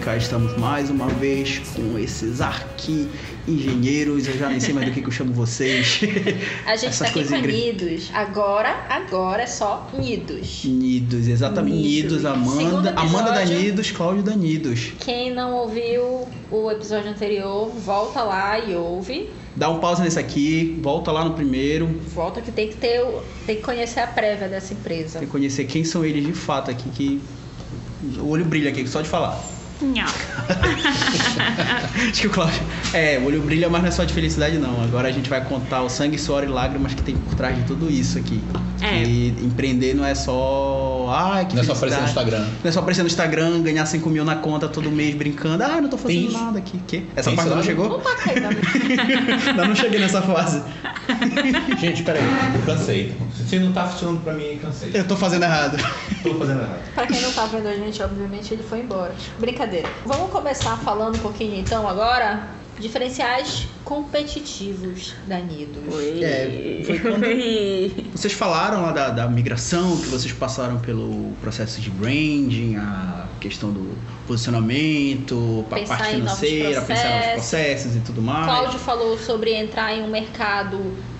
Cá estamos mais uma vez com esses arqui engenheiros. Eu já nem sei mais do que, que eu chamo vocês. A gente está aqui com Nidos. Agora, agora é só Nidos. Nidos, exatamente. Nidos, Nidos Amanda. Amanda da Nidos, Cláudio da Nidos. Quem não ouviu o episódio anterior, volta lá e ouve. Dá um pausa nesse aqui, volta lá no primeiro. Volta que tem que ter, tem que conhecer a prévia dessa empresa. Tem que conhecer quem são eles de fato aqui, que o olho brilha aqui, só de falar. Não. Acho que o Cláudio. É, o olho brilha, mas não é só de felicidade, não. Agora a gente vai contar o sangue, suor e lágrimas que tem por trás de tudo isso aqui. É. E empreender não é só. Ai, que Não é só aparecer no Instagram. Não é só aparecer no Instagram, ganhar 5 mil na conta todo mês brincando. Ah, não tô fazendo Tem nada aqui. Que? Essa Tem parte não chegou? Opa, Ainda não cheguei nessa fase. Gente, peraí, eu cansei. Se não tá funcionando pra mim, cansei. Eu tô fazendo errado. Tô fazendo errado. Pra quem não tá vendo a gente, obviamente ele foi embora. Brincadeira. Vamos começar falando um pouquinho então agora diferenciais competitivos da Nido. É, foi quando vocês falaram lá da, da, migração, que vocês passaram pelo processo de branding, a questão do posicionamento, a parte financeira, pensar nos processos e tudo mais. Cláudio falou sobre entrar em um mercado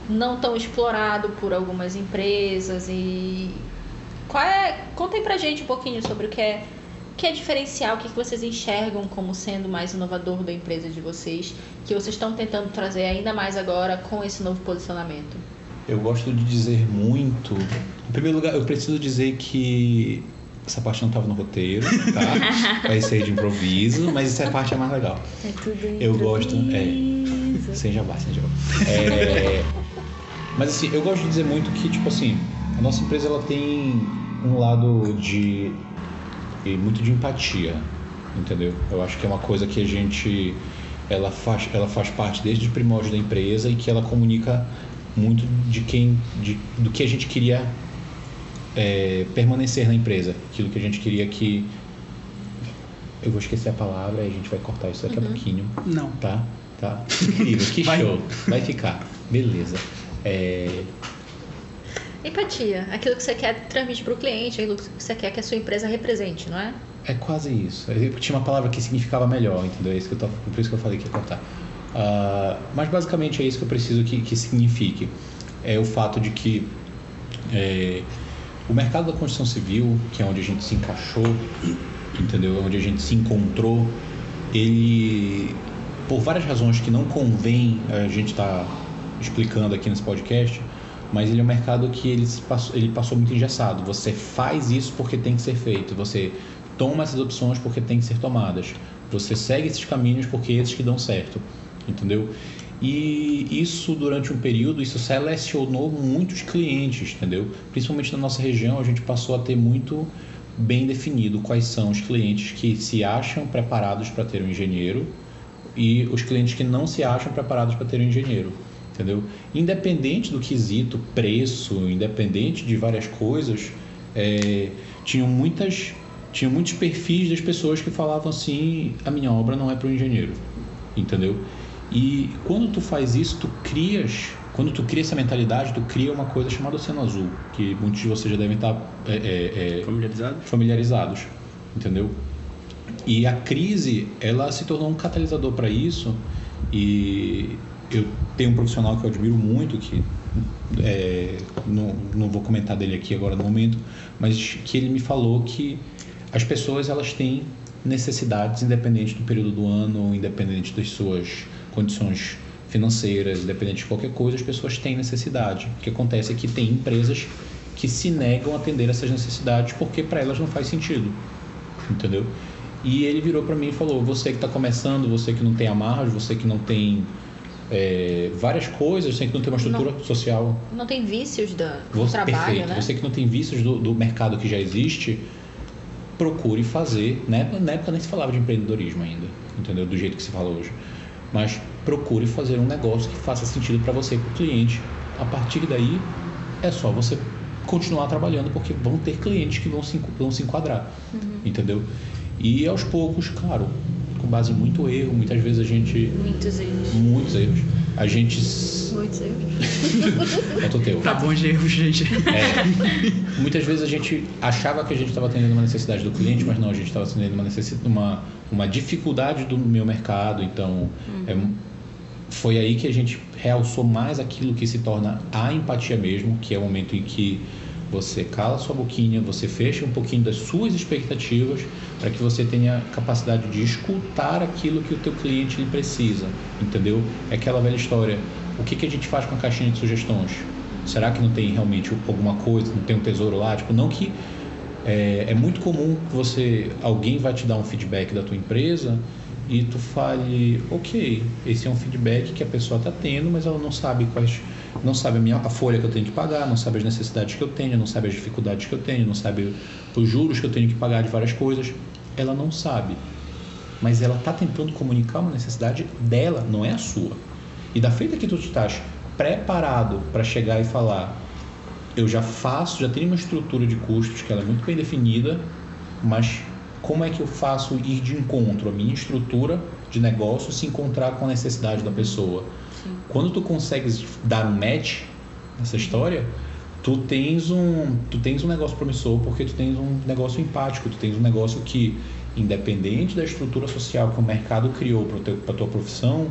não tão explorado por algumas empresas e qual é, contem pra gente um pouquinho sobre o que é que é diferencial, o que vocês enxergam como sendo mais inovador da empresa de vocês, que vocês estão tentando trazer ainda mais agora com esse novo posicionamento? Eu gosto de dizer muito. Em primeiro lugar, eu preciso dizer que essa parte não estava no roteiro, tá? Vai ser de improviso, mas essa parte é mais legal. É tudo improviso. Eu gosto. É, sem jabá, sem jabá. É, mas assim, eu gosto de dizer muito que, tipo assim, a nossa empresa ela tem um lado de e muito de empatia, entendeu? Eu acho que é uma coisa que a gente ela faz ela faz parte desde o primórdio da empresa e que ela comunica muito de quem de, do que a gente queria é, permanecer na empresa, aquilo que a gente queria que eu vou esquecer a palavra e a gente vai cortar isso daqui uhum. a pouquinho. Não. Tá? Tá. Incrível, que vai. show. Vai ficar. Beleza. É, Empatia, aquilo que você quer transmitir para o cliente, aquilo que você quer que a sua empresa represente, não é? É quase isso. Eu tinha uma palavra que significava melhor, entendeu? É isso que eu tô, por isso que eu falei que ia cortar. Uh, mas basicamente é isso que eu preciso que, que signifique. É o fato de que é, o mercado da construção civil, que é onde a gente se encaixou, entendeu? Onde a gente se encontrou, ele, por várias razões que não convém a gente estar tá explicando aqui nesse podcast, mas ele é um mercado que ele passou, ele passou muito engessado. Você faz isso porque tem que ser feito, você toma essas opções porque tem que ser tomadas, você segue esses caminhos porque esses que dão certo, entendeu? E isso durante um período, isso selecionou muitos clientes, entendeu? Principalmente na nossa região, a gente passou a ter muito bem definido quais são os clientes que se acham preparados para ter um engenheiro e os clientes que não se acham preparados para ter um engenheiro entendeu? Independente do quesito preço, independente de várias coisas, é, tinham muitas tinham muitos perfis das pessoas que falavam assim, a minha obra não é para o engenheiro, entendeu? E quando tu faz isso, tu crias, quando tu cria essa mentalidade, tu cria uma coisa chamada oceano azul, que muitos de vocês já devem estar é, é, é familiarizados, familiarizados, entendeu? E a crise, ela se tornou um catalisador para isso e eu tenho um profissional que eu admiro muito, que é, não, não vou comentar dele aqui agora no momento, mas que ele me falou que as pessoas elas têm necessidades independente do período do ano, independente das suas condições financeiras, independente de qualquer coisa, as pessoas têm necessidade. O que acontece é que tem empresas que se negam a atender essas necessidades porque para elas não faz sentido, entendeu? E ele virou para mim e falou: você que está começando, você que não tem amarras, você que não tem é, várias coisas, você que não tem uma estrutura não, social. Não tem vícios da, do você, trabalho, perfeito. né? Você que não tem vícios do, do, mercado que já existe, procure fazer. Né? Na época nem se falava de empreendedorismo ainda, entendeu? Do jeito que se fala hoje. Mas procure fazer um negócio que faça sentido para você e para o cliente. A partir daí, é só você continuar trabalhando, porque vão ter clientes que vão se, vão se enquadrar, uhum. entendeu? E aos poucos, claro, com base em muito erro. Muitas vezes a gente. Muitos erros. Muitos erros. a gente. Muitos erros. Faltou teu. Tá bom de erros, gente. É, muitas vezes a gente achava que a gente estava atendendo uma necessidade do cliente, mas não, a gente estava atendendo uma, necessidade, uma, uma dificuldade do meu mercado. Então, uhum. é, foi aí que a gente realçou mais aquilo que se torna a empatia mesmo, que é o momento em que você cala sua boquinha, você fecha um pouquinho das suas expectativas para que você tenha capacidade de escutar aquilo que o teu cliente precisa, entendeu? É aquela velha história. O que, que a gente faz com a caixinha de sugestões? Será que não tem realmente alguma coisa, não tem um tesouro lá? Tipo, não que é, é muito comum que você alguém vai te dar um feedback da tua empresa e tu fale, ok, esse é um feedback que a pessoa está tendo, mas ela não sabe quais não sabe a, minha, a folha que eu tenho que pagar, não sabe as necessidades que eu tenho, não sabe as dificuldades que eu tenho, não sabe os juros que eu tenho que pagar de várias coisas. Ela não sabe. Mas ela está tentando comunicar uma necessidade dela, não é a sua. E da feita que tu estás preparado para chegar e falar, eu já faço, já tenho uma estrutura de custos que ela é muito bem definida, mas como é que eu faço ir de encontro a minha estrutura de negócio se encontrar com a necessidade da pessoa? Quando tu consegues dar um match nessa história, tu tens um, tu tens um negócio promissor porque tu tens um negócio empático, tu tens um negócio que, independente da estrutura social que o mercado criou para tua profissão,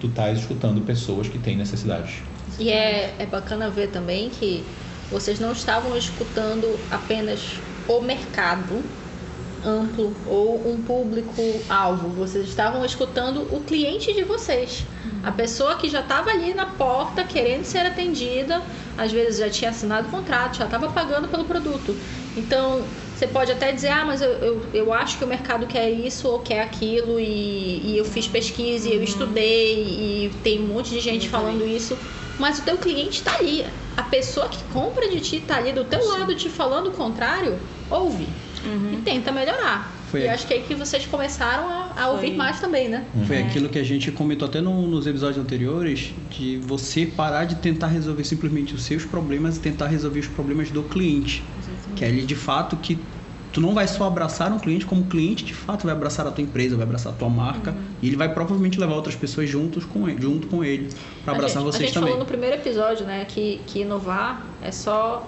tu estás escutando pessoas que têm necessidades. E é, é bacana ver também que vocês não estavam escutando apenas o mercado, amplo ou um público-alvo. Vocês estavam escutando o cliente de vocês. A pessoa que já estava ali na porta querendo ser atendida, às vezes já tinha assinado o contrato, já estava pagando pelo produto. Então, você pode até dizer, ah, mas eu, eu, eu, acho que o mercado quer isso ou quer aquilo, e, e eu fiz pesquisa, e eu uhum. estudei, e tem um monte de gente falando isso. Mas o teu cliente está ali. A pessoa que compra de ti está ali do teu lado te falando o contrário, ouve uhum. e tenta melhorar. Foi e acho que é aí que vocês começaram a, a ouvir mais também, né? Foi é. aquilo que a gente comentou até no, nos episódios anteriores, de você parar de tentar resolver simplesmente os seus problemas e tentar resolver os problemas do cliente. Exatamente. Que é ele de fato que tu não vai só abraçar um cliente, como o cliente de fato vai abraçar a tua empresa, vai abraçar a tua marca uhum. e ele vai provavelmente levar outras pessoas juntos com ele, junto com ele para abraçar gente, vocês também. A gente também. falou no primeiro episódio, né, que, que inovar é só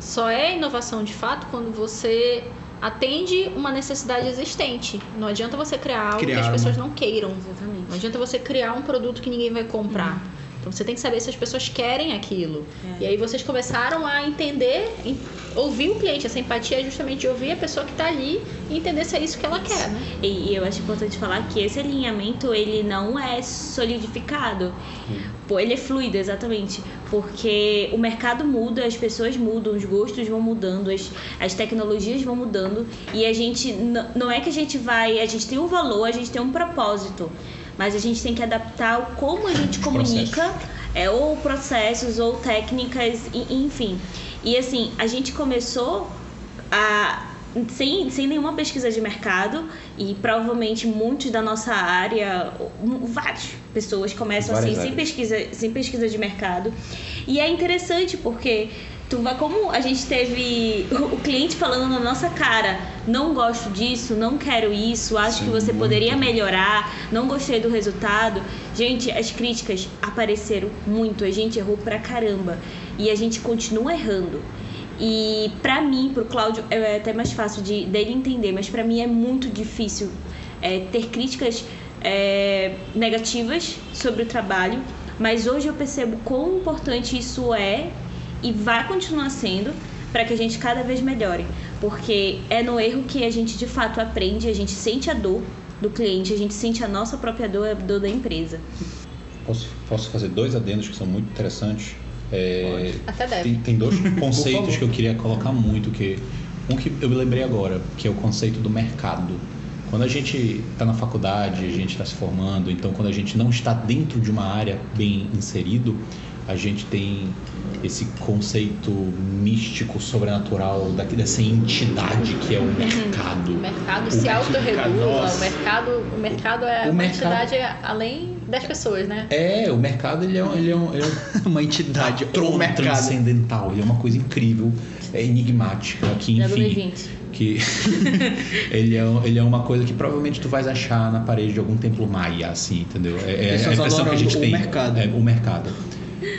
só é inovação de fato quando você atende uma necessidade existente. Não adianta você criar algo criar que as pessoas uma... não queiram. Exatamente. Não adianta você criar um produto que ninguém vai comprar. Uhum. Então você tem que saber se as pessoas querem aquilo. É. E aí vocês começaram a entender, ouvir o cliente. Essa empatia é justamente ouvir a pessoa que está ali e entender se é isso que ela quer. Né? E, e, eu acho importante falar que esse alinhamento ele não é solidificado. Hum. Ele é fluido, exatamente. Porque o mercado muda, as pessoas mudam, os gostos vão mudando, as, as tecnologias vão mudando. E a gente, não é que a gente vai, a gente tem um valor, a gente tem um propósito mas a gente tem que adaptar o como a gente comunica, é, ou processos, ou técnicas, enfim. E assim, a gente começou a sem, sem nenhuma pesquisa de mercado e provavelmente muitos da nossa área, várias pessoas começam Várias assim sem pesquisa, sem pesquisa de mercado. E é interessante porque tu vai como a gente teve o cliente falando na nossa cara, não gosto disso, não quero isso, acho Sim, que você poderia melhorar, não gostei do resultado. Gente, as críticas apareceram muito, a gente errou pra caramba e a gente continua errando. E para mim, pro Cláudio, é até mais fácil de dele entender, mas para mim é muito difícil é, ter críticas é, negativas sobre o trabalho. Mas hoje eu percebo quão importante isso é e vai continuar sendo para que a gente cada vez melhore, porque é no erro que a gente de fato aprende, a gente sente a dor do cliente, a gente sente a nossa própria dor, a dor da empresa. Posso, posso fazer dois adendos que são muito interessantes? É, Até deve. Tem, tem dois conceitos que eu queria colocar muito, que um que eu me lembrei agora, que é o conceito do mercado. Quando a gente está na faculdade, a gente está se formando, então quando a gente não está dentro de uma área bem inserido, a gente tem esse conceito místico, sobrenatural daqui dessa entidade que é o mercado. O mercado o se autorregula, o mercado, o mercado é o uma mercado... entidade além das pessoas, né? É, o mercado ele é, ele é, um, ele é uma entidade mercado. transcendental, ele é uma coisa incrível, é enigmática, que enfim, que ele, é, ele é uma coisa que provavelmente tu vais achar na parede de algum templo maia, assim, entendeu? É, é a impressão que a gente o tem. Mercado. É, o mercado.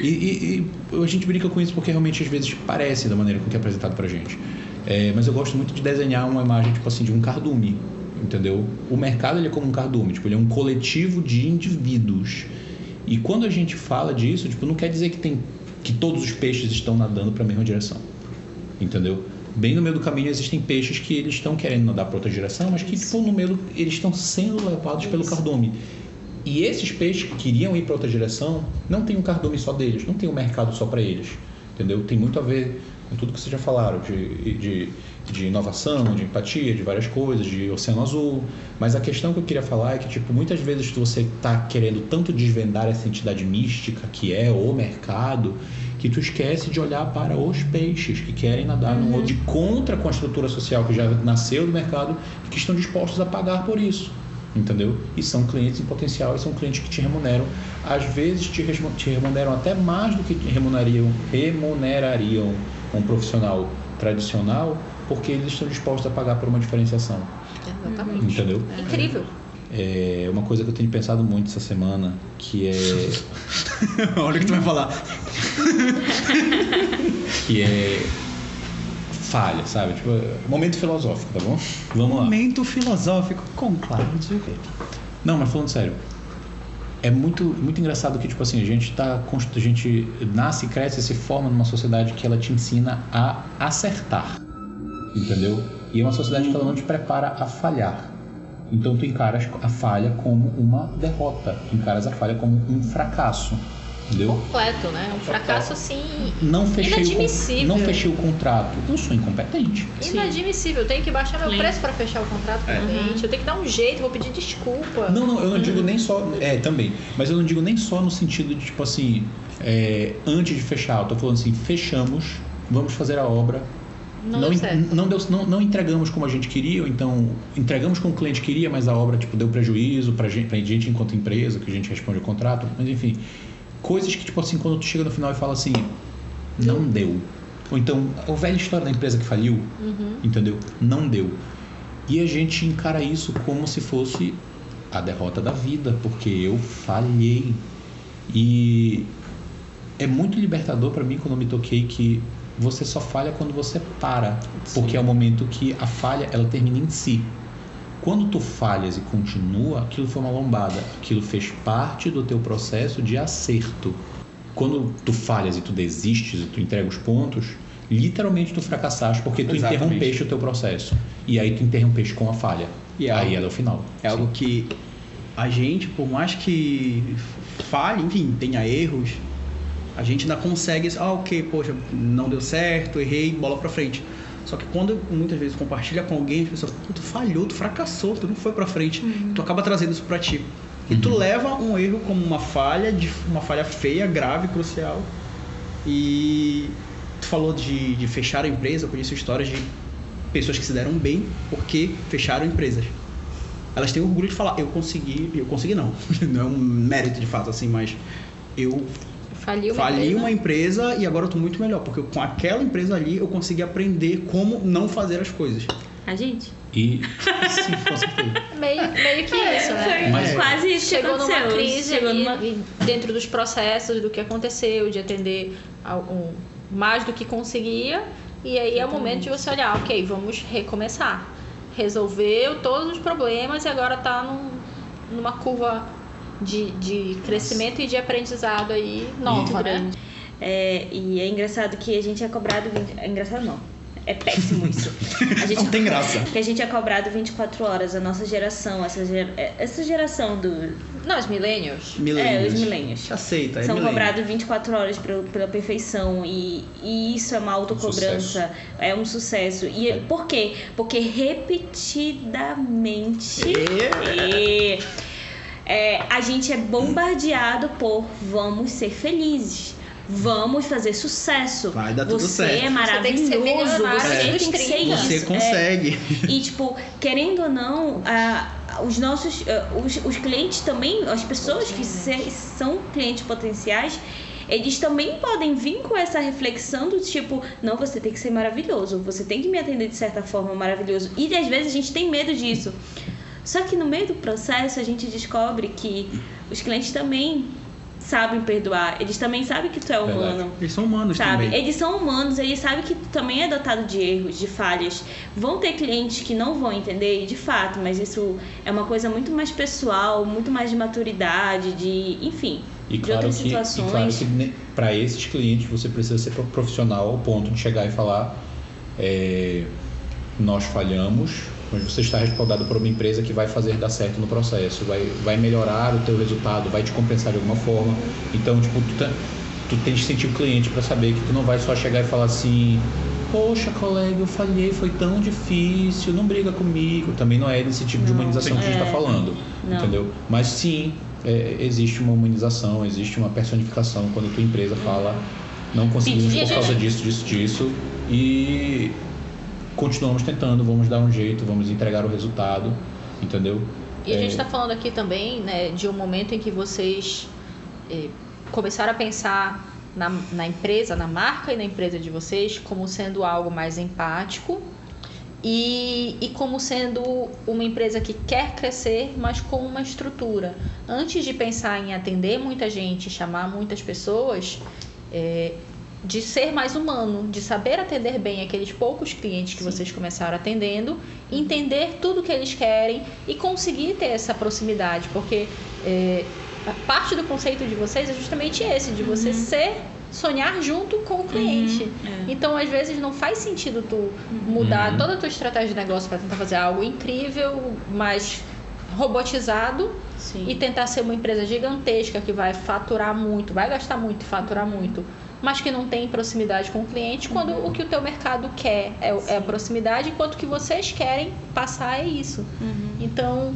E, e, e, a gente brinca com isso porque realmente às vezes parece da maneira com que é apresentado pra gente. É, mas eu gosto muito de desenhar uma imagem tipo assim de um cardume, entendeu? O mercado ele é como um cardume, tipo, ele é um coletivo de indivíduos. E quando a gente fala disso, tipo, não quer dizer que tem que todos os peixes estão nadando para a mesma direção. Entendeu? Bem no meio do caminho existem peixes que eles estão querendo nadar para outra direção, mas que tipo no meio eles estão sendo levados pelo cardume. E esses peixes que queriam ir para outra direção, não tem um cardume só deles, não tem um mercado só para eles, entendeu? Tem muito a ver com tudo que vocês já falaram de, de de inovação, de empatia, de várias coisas, de oceano azul. Mas a questão que eu queria falar é que, tipo, muitas vezes você está querendo tanto desvendar essa entidade mística que é o mercado, que tu esquece de olhar para os peixes que querem nadar uhum. no de contra com a estrutura social que já nasceu do mercado e que estão dispostos a pagar por isso. Entendeu? E são clientes em potencial e são clientes que te remuneram. Às vezes te, remuneram até mais do que remunerariam, remunerariam um profissional tradicional porque eles estão dispostos a pagar por uma diferenciação. Exatamente. Entendeu? É. Incrível. É uma coisa que eu tenho pensado muito essa semana, que é. Olha o que tu vai falar. que é falha, sabe? Tipo, momento filosófico, tá bom? Vamos lá. Momento filosófico com Cláudio. Não, mas falando sério. É muito, muito engraçado que, tipo assim, a gente tá. A gente nasce, cresce se forma numa sociedade que ela te ensina a acertar entendeu? E é uma sociedade que ela não te prepara a falhar. Então tu encaras a falha como uma derrota, tu encaras a falha como um fracasso. Entendeu? Completo, né? Um fracasso assim. Não fechei inadmissível. O, não fechei o contrato. Eu sou incompetente. Inadmissível. Eu tenho que baixar meu Sim. preço para fechar o contrato com o é. cliente. Eu tenho que dar um jeito, vou pedir desculpa. Não, não, eu não digo nem só. É, também. Mas eu não digo nem só no sentido de, tipo assim, é, antes de fechar, eu tô falando assim, fechamos, vamos fazer a obra, não, não, deu não, deu, não, não, entregamos como a gente queria, ou então entregamos como o cliente queria, mas a obra tipo, deu prejuízo para gente, a gente enquanto empresa, que a gente responde o contrato, mas enfim. Coisas que, tipo assim, quando tu chega no final e fala assim, não deu. deu. Ou então, a velha história da empresa que faliu, uhum. entendeu? Não deu. E a gente encara isso como se fosse a derrota da vida, porque eu falhei. E é muito libertador para mim quando eu me toquei que você só falha quando você para, Sim. porque é o momento que a falha ela termina em si. Quando tu falhas e continua, aquilo foi uma lombada, aquilo fez parte do teu processo de acerto. Quando tu falhas e tu desistes e tu entrega os pontos, literalmente tu fracassaste porque tu Exatamente. interrompeste o teu processo. E aí tu interrompeste com a falha. E é aí algo, ela é o final. É Sim. algo que a gente, por mais que falhe, enfim, tenha erros, a gente ainda consegue, ah, ok, poxa, não deu certo, errei, bola pra frente. Só que quando muitas vezes compartilha com alguém, as pessoas, tu falhou, tu fracassou, tu não foi pra frente, uhum. tu acaba trazendo isso pra ti. E uhum. tu leva um erro como uma falha, de, uma falha feia, grave, crucial. E tu falou de, de fechar a empresa, eu conheço histórias de pessoas que se deram bem porque fecharam empresas. Elas têm orgulho de falar, eu consegui, eu consegui não, não é um mérito de fato assim, mas eu Fali uma, Fali empresa. uma empresa e agora eu tô muito melhor, porque com aquela empresa ali eu consegui aprender como não fazer as coisas. A gente? E sim, com certeza. Meio, meio que isso, né? Mas quase isso chegou numa crise chegou numa... dentro dos processos do que aconteceu, de atender um, mais do que conseguia. E aí é o momento de você olhar, ok, vamos recomeçar. Resolveu todos os problemas e agora tá num, numa curva de, de crescimento e de aprendizado aí nova, né? É, e é engraçado que a gente é cobrado. 20... É engraçado não. É péssimo isso. A gente, não tem graça. Que a gente é cobrado 24 horas, a nossa geração, essa, ger... É, essa geração do. Nós, milênios. É, os milênios. Aceita, é São cobrados 24 horas pela, pela perfeição. E, e isso é uma autocobrança. Um é um sucesso. E é. por quê? Porque repetidamente. E... É, a gente é bombardeado por vamos ser felizes. Vamos fazer sucesso. Vai dar tudo você certo. é maravilhoso. Você, você tem que ser isso. Você consegue. É, e, tipo, querendo ou não, a, os nossos uh, os, os clientes também, as pessoas que se, são clientes potenciais, eles também podem vir com essa reflexão do tipo, não, você tem que ser maravilhoso, você tem que me atender de certa forma maravilhoso. E às vezes a gente tem medo disso. Só que no meio do processo a gente descobre que os clientes também sabem perdoar. Eles também sabem que tu é humano. Verdade. Eles são humanos sabe? também. Eles são humanos, eles sabem que tu também é dotado de erros, de falhas. Vão ter clientes que não vão entender, de fato, mas isso é uma coisa muito mais pessoal, muito mais de maturidade, de, enfim, e de claro outras que, situações. E claro que para esses clientes você precisa ser profissional ao ponto de chegar e falar é, nós falhamos, mas você está respaldado por uma empresa que vai fazer dar certo no processo, vai, vai melhorar o teu resultado, vai te compensar de alguma forma. Então, tipo, tu, tá, tu tens que sentir o cliente para saber que tu não vai só chegar e falar assim, poxa, colega, eu falhei, foi tão difícil, não briga comigo. Também não é desse tipo não, de humanização que a gente está é. falando, não. entendeu? Mas sim, é, existe uma humanização, existe uma personificação quando a tua empresa fala não conseguimos por causa disso, disso, disso e continuamos tentando, vamos dar um jeito, vamos entregar o resultado, entendeu? E a gente está é... falando aqui também né, de um momento em que vocês eh, começaram a pensar na, na empresa, na marca e na empresa de vocês como sendo algo mais empático e, e como sendo uma empresa que quer crescer, mas com uma estrutura. Antes de pensar em atender muita gente, chamar muitas pessoas, é, de ser mais humano, de saber atender bem aqueles poucos clientes que Sim. vocês começaram atendendo, entender tudo que eles querem e conseguir ter essa proximidade, porque é, parte do conceito de vocês é justamente esse, de você uhum. ser sonhar junto com o cliente. Uhum, é. Então, às vezes, não faz sentido tu mudar uhum. toda a tua estratégia de negócio para tentar fazer algo incrível, mas robotizado Sim. e tentar ser uma empresa gigantesca que vai faturar muito, vai gastar muito e faturar muito mas que não tem proximidade com o cliente, quando uhum. o que o teu mercado quer é, é, a proximidade, enquanto que vocês querem passar é isso. Uhum. Então,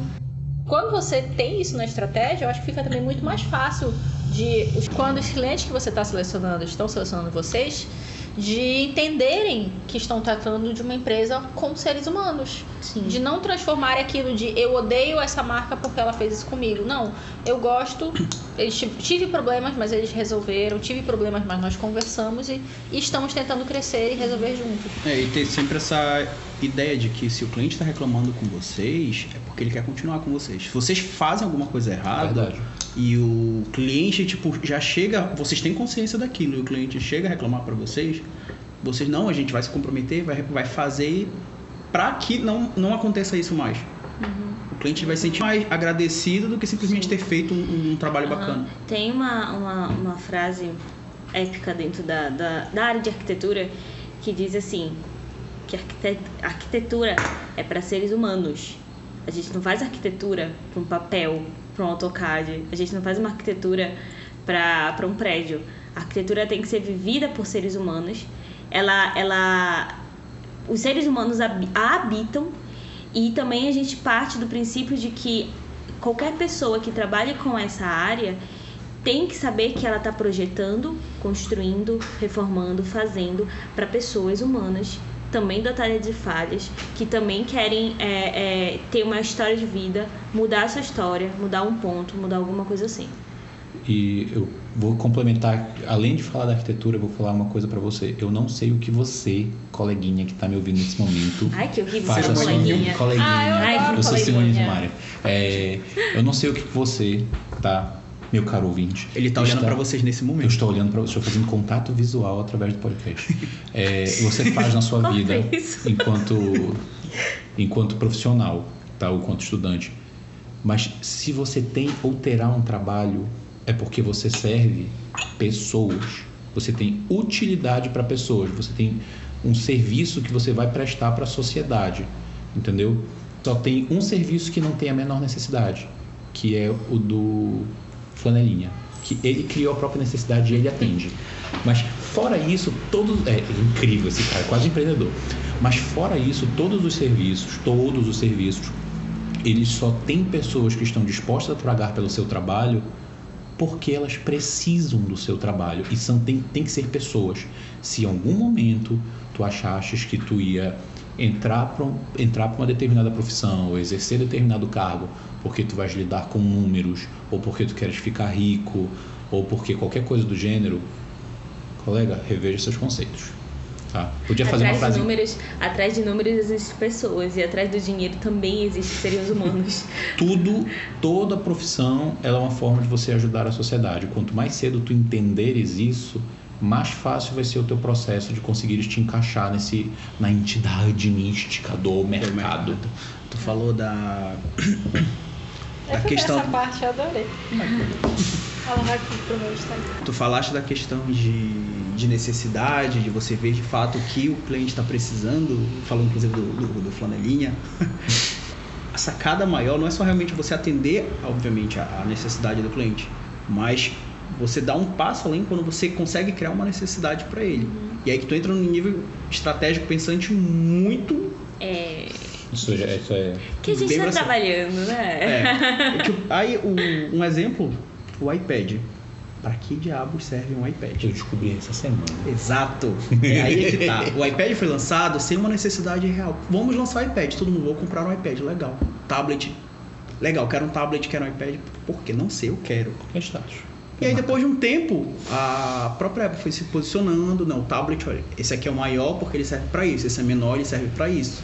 quando você tem isso na estratégia, eu acho que fica também muito mais fácil de quando os clientes que você está selecionando estão selecionando vocês, de entenderem que estão tratando de uma empresa com seres humanos. Sim. De não transformar aquilo de eu odeio essa marca porque ela fez isso comigo. Não, eu gosto, eles tive problemas, mas eles resolveram, tive problemas, mas nós conversamos e, e estamos tentando crescer e resolver juntos. É, e ter sempre essa ideia de que se o cliente está reclamando com vocês, é porque ele quer continuar com vocês. Se vocês fazem alguma coisa errada Verdade. E o cliente, tipo, já chega, vocês têm consciência daquilo e o cliente chega a reclamar para vocês, vocês não, a gente vai se comprometer, vai, vai fazer para que não, não aconteça isso mais. Uhum. O cliente vai se sentir mais agradecido do que simplesmente Sim. ter feito um, um trabalho uhum. bacana. Tem uma, uma, uma frase épica dentro da, da, da área de arquitetura que diz assim: que arquitetura é para seres humanos. A gente não faz arquitetura para um papel, para um AutoCAD. A gente não faz uma arquitetura para um prédio. A arquitetura tem que ser vivida por seres humanos. Ela, ela, os seres humanos a habitam e também a gente parte do princípio de que qualquer pessoa que trabalhe com essa área tem que saber que ela está projetando, construindo, reformando, fazendo para pessoas humanas também dotadas de falhas, que também querem é, é, ter uma história de vida, mudar essa história, mudar um ponto, mudar alguma coisa assim. E eu vou complementar, além de falar da arquitetura, eu vou falar uma coisa para você. Eu não sei o que você, coleguinha que tá me ouvindo nesse momento, Ai, que horrível faz a sua coleguinha. coleguinha. Ah, eu, eu sou Simone de Mário. É, eu não sei o que você tá meu caro ouvinte. Ele está olhando para vocês nesse momento. Eu estou olhando para você, estou fazendo contato visual através do podcast. É, você faz na sua vida enquanto enquanto profissional, tá, ou enquanto estudante. Mas se você tem ou terá um trabalho, é porque você serve pessoas. Você tem utilidade para pessoas. Você tem um serviço que você vai prestar para a sociedade, entendeu? Só tem um serviço que não tem a menor necessidade, que é o do flanelinha. Que ele criou a própria necessidade e ele atende. Mas fora isso, todos. É, é incrível esse cara, quase empreendedor. Mas fora isso, todos os serviços, todos os serviços, eles só têm pessoas que estão dispostas a pagar pelo seu trabalho porque elas precisam do seu trabalho. E são, tem, tem que ser pessoas. Se em algum momento tu achaste que tu ia entrar para entrar uma determinada profissão ou exercer determinado cargo porque tu vais lidar com números ou porque tu queres ficar rico ou porque qualquer coisa do gênero, colega, reveja seus conceitos. Tá? Podia fazer atrás uma frase. De números, atrás de números existem pessoas e atrás do dinheiro também existem seres humanos. Tudo, toda profissão, ela é uma forma de você ajudar a sociedade. Quanto mais cedo tu entenderes isso, mais fácil vai ser o teu processo de conseguir te encaixar nesse na entidade mística do mercado. Tu falou da a questão essa parte eu adorei. Fala aqui pro meu Instagram. Tu falaste da questão de, de necessidade, de você ver de fato o que o cliente está precisando, falando inclusive do, do, do flanelinha. a sacada maior não é só realmente você atender, obviamente, a, a necessidade do cliente, mas você dá um passo além quando você consegue criar uma necessidade para ele. Uhum. E aí que tu entra num nível estratégico pensante muito. É isso, já, isso é. Que a gente está trabalhando, né? É. que, aí, o, um exemplo, o iPad. Para que diabos serve um iPad? Eu descobri essa semana. Exato. É aí é que tá. O iPad foi lançado sem uma necessidade real. Vamos lançar o iPad. Todo mundo, vou comprar um iPad. Legal. Tablet. Legal. Quero um tablet, quero um iPad. Porque não sei, eu quero. É status. E aí depois de um tempo, a própria Apple foi se posicionando, não, o tablet, olha, esse aqui é o maior porque ele serve para isso, esse é menor, ele serve para isso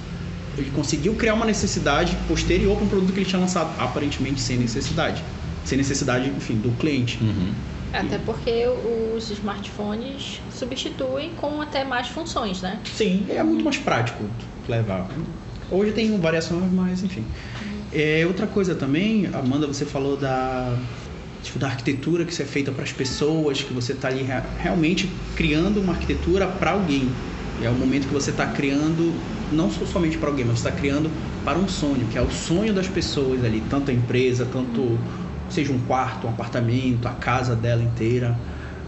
ele conseguiu criar uma necessidade posterior para um produto que ele tinha lançado, aparentemente sem necessidade. Sem necessidade, enfim, do cliente. Uhum. Até porque os smartphones substituem com até mais funções, né? Sim, é muito mais prático levar. Hoje tem variações, mas enfim. Uhum. É, outra coisa também, Amanda, você falou da, tipo, da arquitetura que isso é feita para as pessoas, que você está ali realmente criando uma arquitetura para alguém. E é o momento que você está criando não somente para alguém, mas está criando para um sonho, que é o sonho das pessoas ali, tanto a empresa, tanto seja um quarto, um apartamento, a casa dela inteira.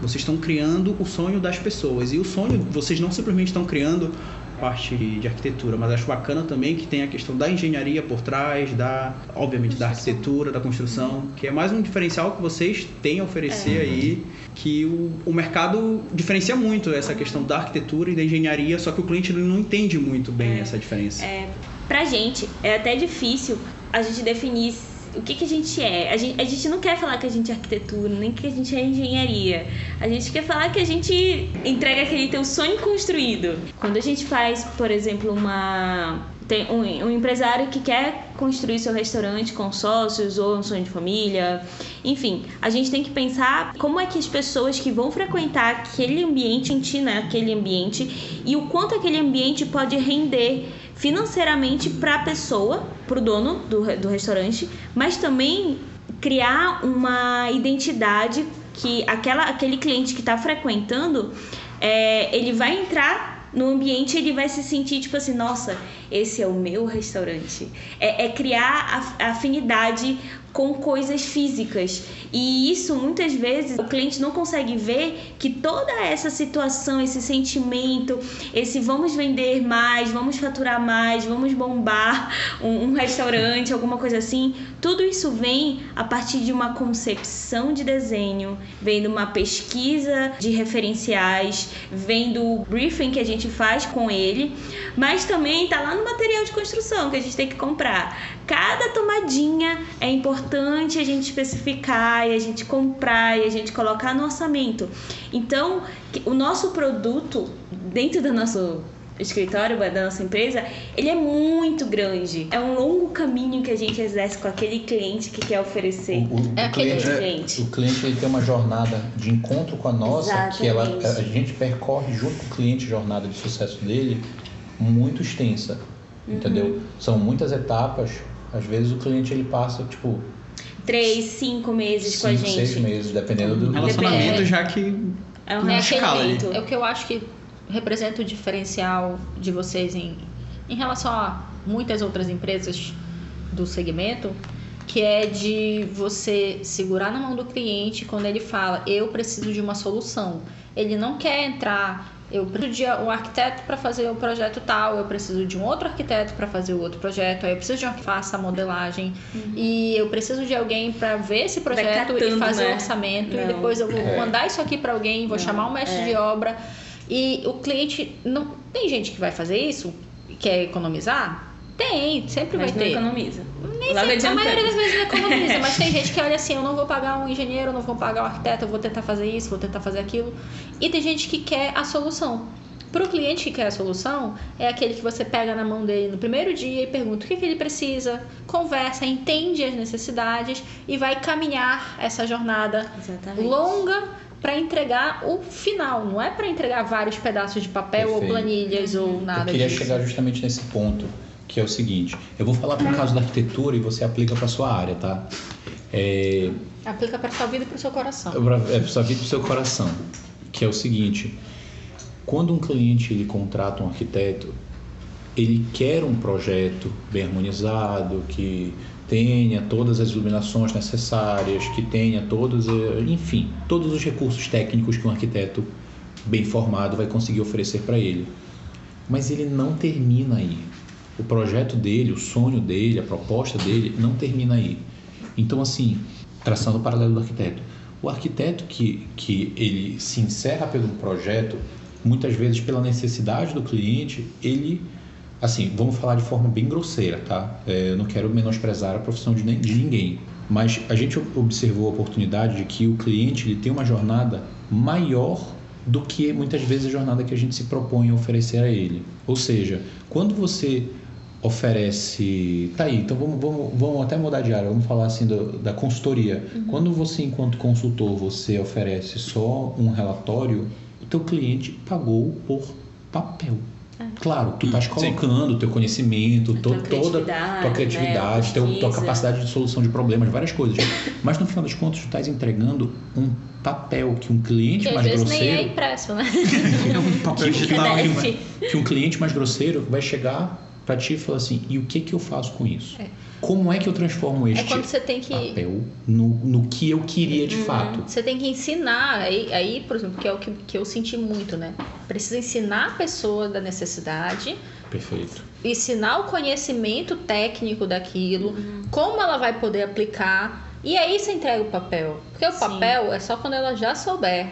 Vocês estão criando o sonho das pessoas. E o sonho, vocês não simplesmente estão criando parte de arquitetura, mas acho bacana também que tem a questão da engenharia por trás, da, obviamente, da arquitetura, da construção, que é mais um diferencial que vocês têm a oferecer é. aí, que o, o mercado diferencia muito essa questão da arquitetura e da engenharia, só que o cliente não entende muito bem é. essa diferença. É, pra gente, é até difícil a gente definir o que, que a gente é. A gente, a gente não quer falar que a gente é arquitetura, nem que a gente é engenharia. A gente quer falar que a gente entrega aquele teu sonho construído. Quando a gente faz, por exemplo, uma tem um, um, empresário que quer construir seu restaurante com sócios ou um sonho de família. Enfim, a gente tem que pensar como é que as pessoas que vão frequentar aquele ambiente, sentir naquele ambiente e o quanto aquele ambiente pode render financeiramente para a pessoa, para o dono do, do restaurante, mas também criar uma identidade que aquela, aquele cliente que está frequentando, é, ele vai entrar no ambiente ele vai se sentir tipo assim, nossa, esse é o meu restaurante. É, é criar afinidade com coisas físicas. E isso muitas vezes o cliente não consegue ver que toda essa situação, esse sentimento, esse vamos vender mais, vamos faturar mais, vamos bombar um, um restaurante, alguma coisa assim, tudo isso vem a partir de uma concepção de desenho, vem de uma pesquisa de referenciais, vem do briefing que a gente faz com ele, mas também tá lá no material de construção que a gente tem que comprar. Cada tomadinha é importante a gente especificar e a gente comprar e a gente colocar no orçamento. Então, o nosso produto dentro do nosso escritório da nossa empresa, ele é muito grande. É um longo caminho que a gente exerce com aquele cliente que quer oferecer. O, o, é o cliente, cliente. O cliente ele tem uma jornada de encontro com a nossa, Exatamente. que ela, a gente percorre junto com o cliente a jornada de sucesso dele muito extensa, uhum. entendeu? São muitas etapas às vezes o cliente ele passa, tipo. Três, cinco meses cinco, com a gente. Seis meses, dependendo do relacionamento, já que. É um escala É o que eu acho que representa o diferencial de vocês em, em relação a muitas outras empresas do segmento, que é de você segurar na mão do cliente quando ele fala, eu preciso de uma solução. Ele não quer entrar eu preciso de um arquiteto para fazer o projeto tal, eu preciso de um outro arquiteto para fazer o outro projeto, aí eu preciso de alguém que faça a modelagem uhum. e eu preciso de alguém para ver esse projeto catando, e fazer né? o orçamento não. e depois eu vou é. mandar isso aqui para alguém, vou não. chamar um mestre é. de obra e o cliente não tem gente que vai fazer isso quer economizar? Tem, sempre mas vai ter. economiza. Nem sempre, a maioria das vezes não economiza, mas tem gente que olha assim, eu não vou pagar um engenheiro, eu não vou pagar um arquiteto, eu vou tentar fazer isso, vou tentar fazer aquilo. E tem gente que quer a solução. Para o cliente que quer a solução, é aquele que você pega na mão dele no primeiro dia e pergunta o que, que ele precisa, conversa, entende as necessidades e vai caminhar essa jornada Exatamente. longa para entregar o final, não é para entregar vários pedaços de papel Perfeito. ou planilhas ou nada Eu queria disso. chegar justamente nesse ponto, que é o seguinte: eu vou falar para o caso da arquitetura e você aplica para sua área, tá? É, Aplica para sua vida e para o seu coração. é para sua vida e para o seu coração, que é o seguinte: quando um cliente ele contrata um arquiteto, ele quer um projeto bem harmonizado, que tenha todas as iluminações necessárias, que tenha todos, eh, enfim, todos os recursos técnicos que um arquiteto bem formado vai conseguir oferecer para ele. Mas ele não termina aí. O projeto dele, o sonho dele, a proposta dele não termina aí. Então, assim, traçando o paralelo do arquiteto, o arquiteto que, que ele se encerra pelo projeto, muitas vezes pela necessidade do cliente, ele, assim, vamos falar de forma bem grosseira, tá? É, eu não quero menosprezar a profissão de, de ninguém, mas a gente observou a oportunidade de que o cliente ele tem uma jornada maior do que muitas vezes a jornada que a gente se propõe a oferecer a ele. Ou seja, quando você oferece. Tá aí, então vamos, vamos, vamos até mudar de área, vamos falar assim do- da consultoria. Quando você, enquanto consultor, você oferece só um relatório, o teu cliente pagou por papel. Claro, tu estás colocando o teu conhecimento, to- tua toda criatividade, tua né, criatividade, teu, tua pesquisa. capacidade de solução de problemas, várias coisas. Mas no final das contas, tu estás entregando um papel que um cliente Que às mais vezes nem é grosseiro, impresso, né? É um papel digital. que, um- que um cliente mais grosseiro vai chegar para ti e falar assim: e o que que eu faço com isso? É. Como é que eu transformo É este quando você tem que. papel no, no que eu queria de fato? Você tem que ensinar, aí, aí, por exemplo, que é o que, que eu senti muito, né? Precisa ensinar a pessoa da necessidade, Perfeito. ensinar o conhecimento técnico daquilo, como ela vai poder aplicar, e aí você entrega o papel. Porque o Sim. papel é só quando ela já souber.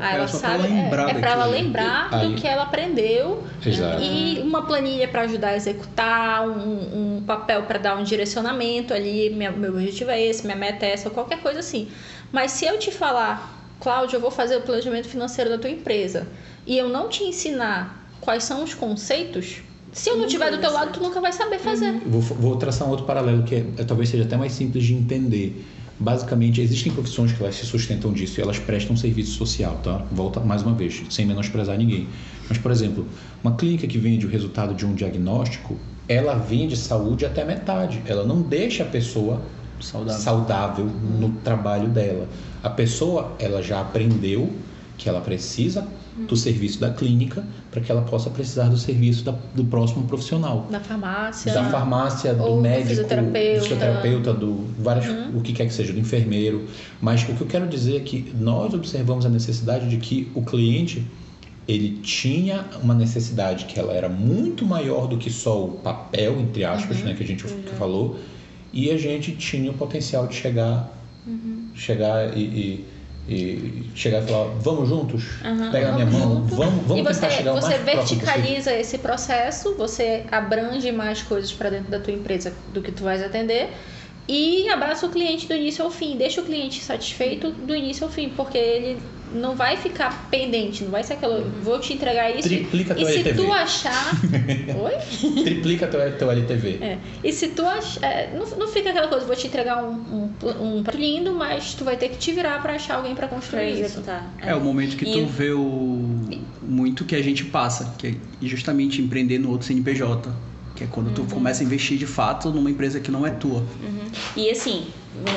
Ah, ela só pra sabe, é, é pra ela daquilo. lembrar Aí- do que ela aprendeu Exato. e uma planilha para ajudar a executar, um, um papel para dar um direcionamento ali, minha- meu objetivo é esse, minha meta é essa, ou qualquer coisa assim. Mas se eu te falar, Cláudio, eu vou fazer o planejamento financeiro da tua empresa, e eu não te ensinar quais são os conceitos, se eu não estiver do teu lado, tu nunca vai saber fazer. Vou, vou traçar um outro paralelo que é- é- talvez seja até mais simples de entender. Basicamente, existem profissões que elas se sustentam disso e elas prestam serviço social, tá? Volta mais uma vez, sem menosprezar ninguém. Mas, por exemplo, uma clínica que vende o resultado de um diagnóstico, ela vende saúde até metade. Ela não deixa a pessoa Saudável. saudável no trabalho dela. A pessoa, ela já aprendeu que ela precisa do serviço da clínica para que ela possa precisar do serviço da- do próximo profissional Na farmácia. da farmácia, do Ou do médico, fisioterapeuta. do fisioterapeuta, do vários, Uhum. o que quer que seja, do enfermeiro. Mas o que eu quero dizer é que nós observamos a necessidade de que o cliente ele tinha uma necessidade que ela era muito maior do que só o papel, entre aspas, Uhum. né, que a gente falou, e a gente tinha o potencial de chegar, Uhum. chegar e, e- e chegar e falar, vamos juntos, Aham, pega na minha vamos mão, junto. vamos, vamos e você, tentar chegar o você verticaliza esse processo, você abrange mais coisas para dentro da tua empresa do que tu vais atender e abraça o cliente do início ao fim, deixa o cliente satisfeito do início ao fim, porque ele não vai ficar pendente, não vai ser aquela, vou te entregar isso Triplica e teu se LTV. tu achar, oi? Triplica teu, teu LTV. É. E se tu ach... é, não, não fica aquela coisa, vou te entregar um, um, um prato lindo, mas tu vai ter que te virar para achar alguém para Pra construir isso. executar. É o momento que E- tu vê o muito que a gente passa, que é justamente empreender no outro CNPJ, que é quando tu começa a investir de fato numa empresa que não é tua. E assim,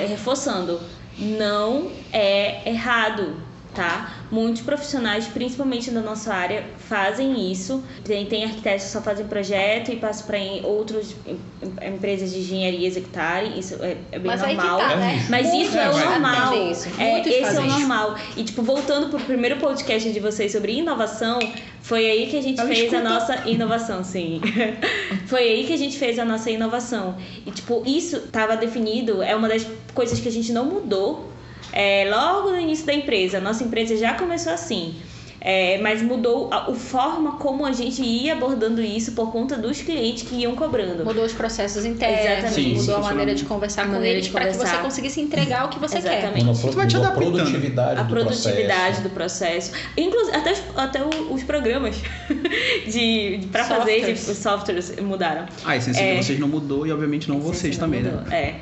reforçando, não é errado, tá? Muitos profissionais, principalmente da nossa área, fazem isso. Tem, tem arquitetos que só fazem projeto e passam para outras em- em- empresas de engenharia executarem. Isso é, é bem Mas normal. tá, né? Mas Muitos isso é o normal. isso. É, esse é o isso. normal. E, tipo, voltando pro primeiro podcast de vocês sobre inovação, foi aí que a gente Ela fez a escuta. nossa inovação, sim. foi aí que a gente fez a nossa inovação. E, tipo, isso estava definido, é uma das coisas que a gente não mudou é, logo no início da empresa. Nossa empresa já começou assim. É, mas mudou a, a, forma como a gente ia abordando isso por conta dos clientes que iam cobrando. Mudou os processos internos, Exatamente. Sim, mudou sim, a maneira de conversar com eles para que você conseguisse entregar o que você Exatamente. quer. Exatamente. Vai te a produtividade a do produtividade do processo. Inclusive, até, os, até os programas de, de para fazer os softwares mudaram. Ah, a essência é, de vocês não mudou e obviamente não vocês também, né? mudou. né?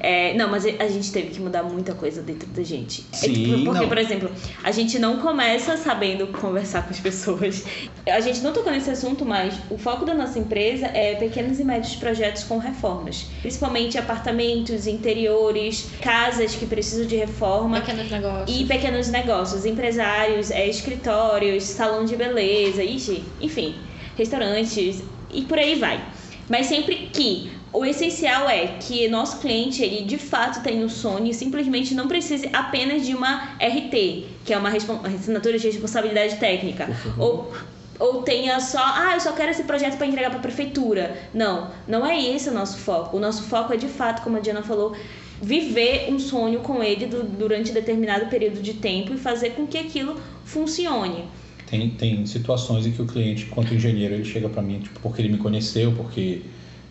É. é. Não, mas a gente teve que mudar muita coisa dentro da gente. É sim, é, porque, não. por exemplo, a gente não começa sabendo conversar com as pessoas. A gente não tocou nesse assunto, mas o foco da nossa empresa é pequenos e médios projetos com reformas. Principalmente apartamentos, interiores, casas que precisam de reforma. Pequenos negócios. E pequenos negócios, empresários, é, escritórios, salão de beleza, enfim, restaurantes e por aí vai. Mas sempre que o essencial é que nosso cliente ele de fato tenha um sonho e simplesmente não precise apenas de uma RT, que é uma assinatura de responsabilidade técnica, ou ou tenha só, ah, eu só quero esse projeto para entregar para a prefeitura. Não, não é esse o nosso foco. O nosso foco é de fato, como a Diana falou, viver um sonho com ele do, durante determinado período de tempo e fazer com que aquilo funcione. Tem, tem situações em que o cliente, enquanto engenheiro, ele chega para mim, tipo, porque ele me conheceu, porque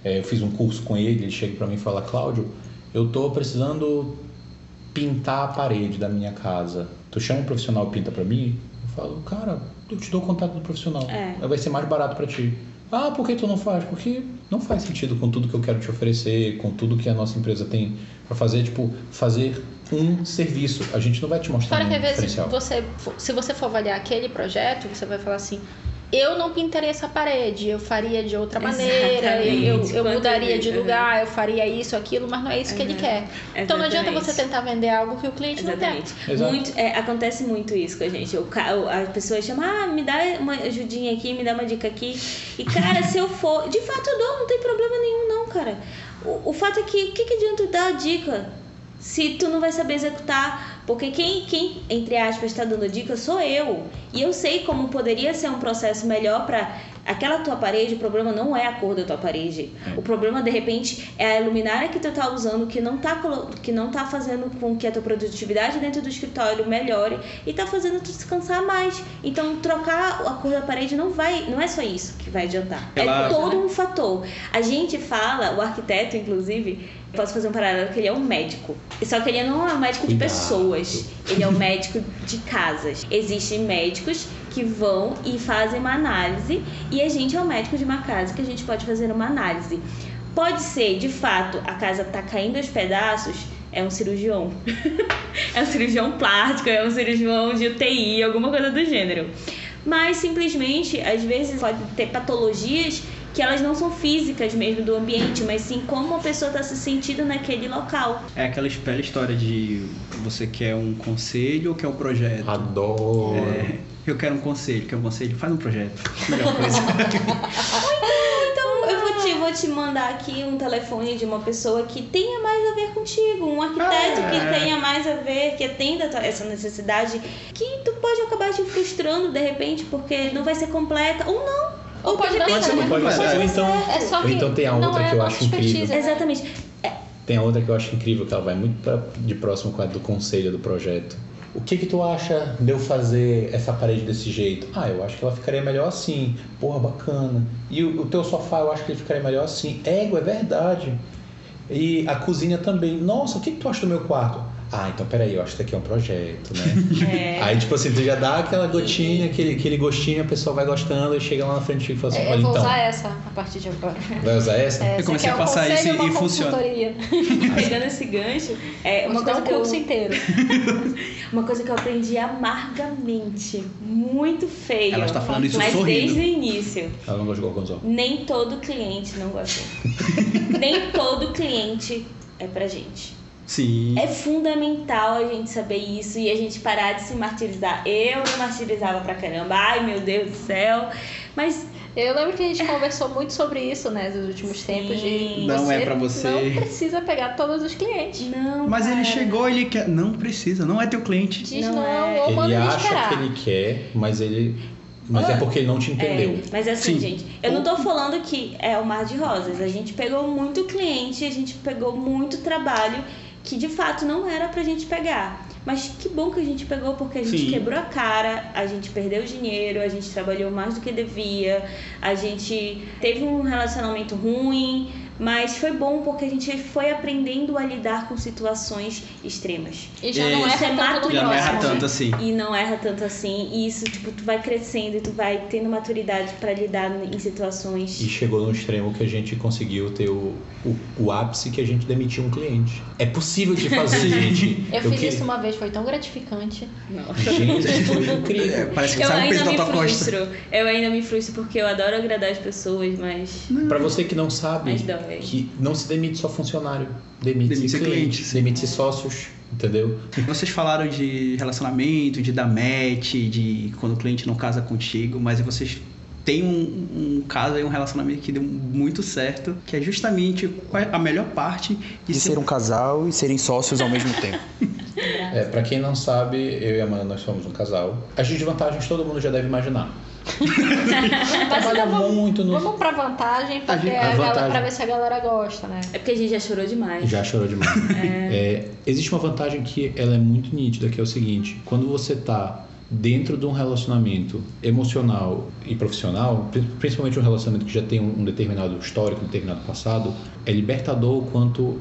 é, eu fiz um curso com ele, ele chega para mim e fala, Cláudio, eu tô precisando pintar a parede da minha casa. Tu chama um profissional e pinta para mim? Eu falo, cara, eu te dou o contato do profissional. É. Vai ser mais barato para ti. Ah, por que tu não faz? Porque não faz sentido com tudo que eu quero te oferecer, com tudo que a nossa empresa tem para fazer, tipo, fazer um serviço. A gente não vai te mostrar Claro que às vezes você, se você for avaliar aquele projeto, você vai falar assim, eu não pintaria essa parede, eu faria de outra maneira, eu, eu mudaria de lugar, eu faria isso, aquilo, mas não é isso que ele quer. Exatamente. Então não adianta você tentar vender algo que o cliente Exatamente. não quer. Muito, é, acontece muito isso com a gente. O, a pessoa chama, ah, me dá uma ajudinha aqui, me dá uma dica aqui. E cara, se eu for, de fato eu dou, não tem problema nenhum não, cara. O, o fato é que, o que, que adianta dar a dica? se tu não vai saber executar, porque quem, quem entre aspas, está dando dica sou eu. E eu sei como poderia ser um processo melhor para aquela tua parede, o problema não é a cor da tua parede. É. O problema, de repente, é a luminária que tu tá usando que não tá, que não tá fazendo com que a tua produtividade dentro do escritório melhore e tá fazendo tu descansar mais. Então, trocar a cor da parede não vai, não é só isso que vai adiantar. É todo um fator. A gente fala, o arquiteto, inclusive, posso fazer um paralelo que ele é um médico. Só que ele não é um médico de pessoas, ele é um médico de casas. Existem médicos que vão e fazem uma análise e a gente é um médico de uma casa que a gente pode fazer uma análise. Pode ser, de fato, a casa tá caindo aos pedaços, é um cirurgião. é um cirurgião plástico, é um cirurgião de UTI, alguma coisa do gênero. Mas simplesmente, às vezes, pode ter patologias que elas não são físicas mesmo do ambiente, mas sim como a pessoa está se sentindo naquele local. É aquela velha história de você quer um conselho ou quer um projeto? Adoro. É, eu quero um conselho, quer um conselho? Faz um projeto. Melhor coisa. então, eu vou te, mandar aqui um telefone de uma pessoa que tenha mais a ver contigo, um arquiteto ah, que é. tenha mais a ver, que atenda essa necessidade, que tu pode acabar te frustrando de repente porque não vai ser completa ou não. Ou pode, pode ser, pode, pode ser. Ou então, é só que então tem a outra que eu acho incrível. Né? Exatamente. É. Tem a outra que eu acho incrível, que ela vai muito pra, de próximo com a do conselho do projeto. O que que tu acha de eu fazer essa parede desse jeito? Ah, eu acho que ela ficaria melhor assim. Porra, bacana. E o, o teu sofá, eu acho que ele ficaria melhor assim. Ego, é verdade. E a cozinha também. Nossa, o que que tu acha do meu quarto? Ah, então peraí, eu acho que isso aqui é um projeto, né? É. Aí, tipo assim, tu já dá aquela gotinha, aquele, aquele gostinho, a pessoa vai gostando e chega lá na frente e fala assim, é, olha, eu vou então. usar essa a partir de agora. Vai usar essa? É, eu comecei a passar isso e, e funciona. Pegando esse gancho, é uma coisa um que curso eu... inteiro. uma coisa que eu aprendi amargamente, muito feio. Ela está falando isso mas sorrindo. desde o início. Ela não gosta de gorgonzola. Nem todo cliente não gosta. Nem todo cliente é pra gente. Sim. É fundamental a gente saber isso e a gente parar de se martirizar. Eu me martirizava pra caramba, ai meu Deus do céu. Mas. Eu lembro que a gente conversou muito sobre isso, né, nos últimos Sim. tempos. De não é para você. Não precisa pegar todos os clientes. Não. Mas cara. ele chegou, ele quer. Não precisa, não é teu cliente. Diz não, não é. ou manda ele acha esperar. que ele quer, mas ele mas é porque ele não te entendeu. É, mas assim, Sim. gente, eu não tô falando que é o mar de rosas. A gente pegou muito cliente, a gente pegou muito trabalho que de fato não era pra gente pegar. Mas que bom que a gente pegou, porque a gente Sim. quebrou a cara, a gente perdeu dinheiro, a gente trabalhou mais do que devia, a gente teve um relacionamento ruim, mas foi bom porque a gente foi aprendendo a lidar com situações extremas. E já não erra, tanto, já não erra tanto assim. E não erra tanto assim. E isso, tipo, tu vai crescendo e tu vai tendo maturidade para lidar em situações. E chegou no extremo que a gente conseguiu ter o, o, o ápice que a gente demitiu um cliente. É possível de fazer, gente. Eu, eu fiz que... isso uma vez, foi tão gratificante. Não. Gente, foi incrível. É, parece que eu sai um peso da tua frustro. costa. Eu ainda me frustro porque eu adoro agradar as pessoas, mas. Para você que não sabe, que não se demite só funcionário, demite-se demite clientes, demite-se sócios, entendeu? Vocês falaram de relacionamento, de dar match, de quando o cliente não casa contigo, mas vocês têm um, um caso aí, um relacionamento que deu muito certo, que é justamente a melhor parte de, de ser... ser um casal e serem sócios ao mesmo tempo. É, para quem não sabe, eu e a Amanda nós somos um casal. As desvantagens todo mundo já deve imaginar. Trabalha vamos, muito no. Vamos pra vantagem, porque a, a vantagem... pra ver se a galera gosta, né? É porque a gente já chorou demais. Já chorou demais. é. É, existe uma vantagem que ela é muito nítida, que é o seguinte: quando você tá dentro de um relacionamento emocional e profissional, principalmente um relacionamento que já tem um determinado histórico, um determinado passado, é libertador o quanto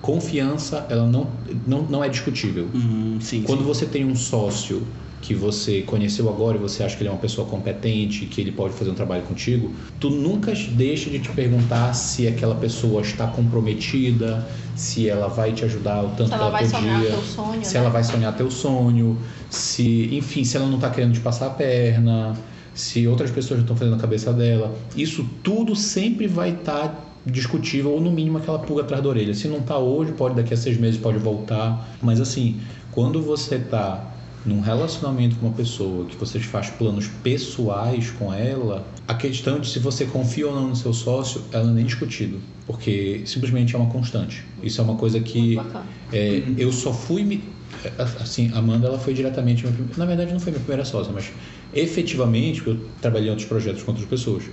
confiança ela não, não, não é discutível. Hum, sim, Quando sim. você tem um sócio que você conheceu agora e você acha que ele é uma pessoa competente, que ele pode fazer um trabalho contigo, tu nunca deixa de te perguntar se aquela pessoa está comprometida, se ela vai te ajudar o tanto se ela, vai podia, sonhar teu sonho, se né? ela vai sonhar teu sonho, se, enfim, se ela não está querendo te passar a perna, se outras pessoas estão fazendo a cabeça dela. Isso tudo sempre vai estar tá discutível ou no mínimo aquela pulga atrás da orelha. Se não está hoje, pode daqui a seis meses pode voltar, mas assim, quando você está num relacionamento com uma pessoa que você faz planos pessoais com ela, a questão de se você confia ou não no seu sócio, ela não é nem discutido, porque simplesmente é uma constante. Isso é uma coisa que é, eu só fui me assim, Amanda ela foi diretamente minha, na verdade não foi minha primeira sócia, mas efetivamente, eu trabalhei em outros projetos com outras pessoas,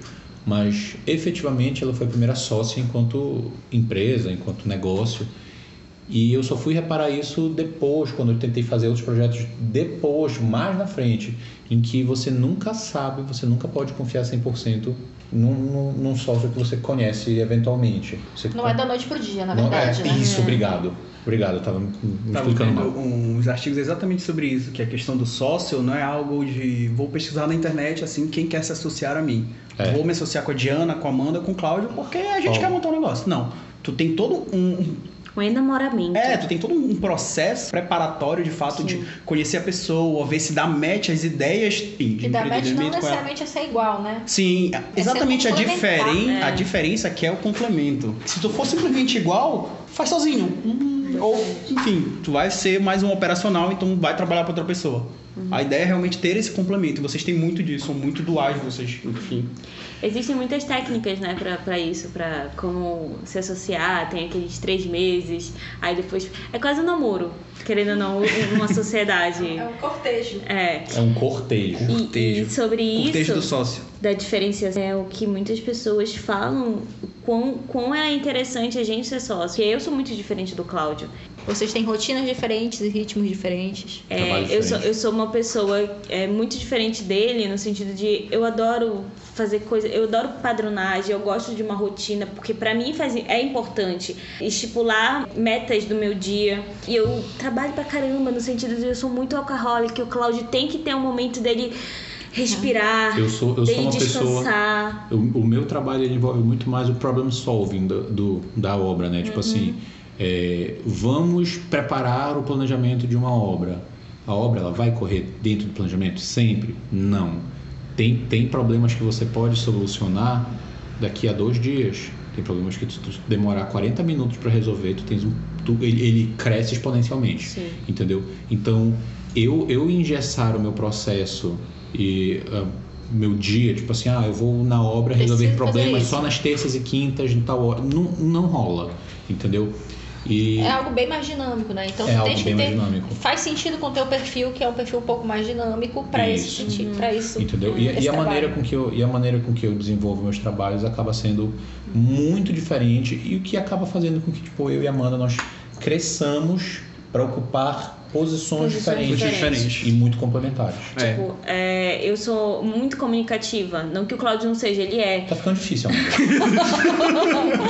mas efetivamente ela foi a primeira sócia enquanto empresa, enquanto negócio. E eu só fui reparar isso depois, quando eu tentei fazer outros projetos depois, mais na frente, em que você nunca sabe, você nunca pode confiar 100% num, num, num software que você conhece eventualmente. Você não é da noite pro dia, na verdade. Não, é, né? Isso, obrigado. Obrigado, eu estava me, me explicando mal. uns artigos exatamente sobre isso, que a questão do sócio não é algo de vou pesquisar na internet assim, quem quer se associar a mim. É. Vou me associar com a Diana, com a Amanda, com o Cláudio, porque a gente oh. quer montar um negócio. Não. Tu tem todo um, um enamoramento. É, tu tem todo um processo preparatório de fato Sim. de conhecer a pessoa, ver se dá match as ideias de e dá match não necessariamente é ser igual, né? Sim, é exatamente a, diferen... né? a diferença que é o complemento. Se tu for simplesmente igual, faz sozinho. Hum, ou, enfim, tu vai ser mais um operacional, então vai trabalhar para outra pessoa. Uhum. A ideia é realmente ter esse complemento. Vocês têm muito disso, são muito duais vocês, enfim. Existem muitas técnicas, né, para isso, para como se associar, tem aqueles três meses, aí depois. É quase um namoro, querendo ou não, uma sociedade. É um cortejo. É. É um cortejo. E, cortejo. e sobre cortejo isso. do sócio. Da diferença é o que muitas pessoas falam, quão, quão é interessante a gente ser sócio. Porque eu sou muito diferente do Cláudio. Vocês têm rotinas diferentes e ritmos diferentes. É, eu, sou, eu sou uma pessoa é, muito diferente dele, no sentido de eu adoro fazer coisas, eu adoro padronagem, eu gosto de uma rotina, porque para mim faz, é importante estipular metas do meu dia. E eu trabalho pra caramba, no sentido de eu sou muito alcoólica, o Cláudio tem que ter um momento dele respirar, eu sou, eu sou uma descansar. pessoa. O, o, meu trabalho envolve muito mais o problem solving do, do da obra, né? Tipo uhum. assim é, vamos preparar o planejamento de uma obra. A obra ela vai correr dentro do planejamento sempre? Não. Tem, tem problemas que você pode solucionar daqui a dois dias. Tem problemas que tu, tu demorar 40 minutos para resolver, tu tens um, tu, ele, ele, cresce exponencialmente. Sim. Entendeu? Então, eu, eu engessar o meu processo e uh, meu dia, tipo assim, ah, eu vou na obra resolver Preciso problemas só nas terças e quintas, em tal hora. Não, não rola, entendeu? E é algo bem mais dinâmico, né? Então é tu tens que ter, dinâmico. faz sentido com o teu perfil, que é um perfil um pouco mais dinâmico para esse sentido, uhum. para isso. Entendeu? E, e a maneira com que eu e a maneira com que eu desenvolvo meus trabalhos acaba sendo muito diferente e o que acaba fazendo com que tipo eu e a Amanda nós cresçamos para ocupar posições, Posições diferentes, diferentes. e muito complementares. É. Tipo, é, eu sou muito comunicativa. Não que o Cláudio não seja, ele é. Tá ficando difícil, amor.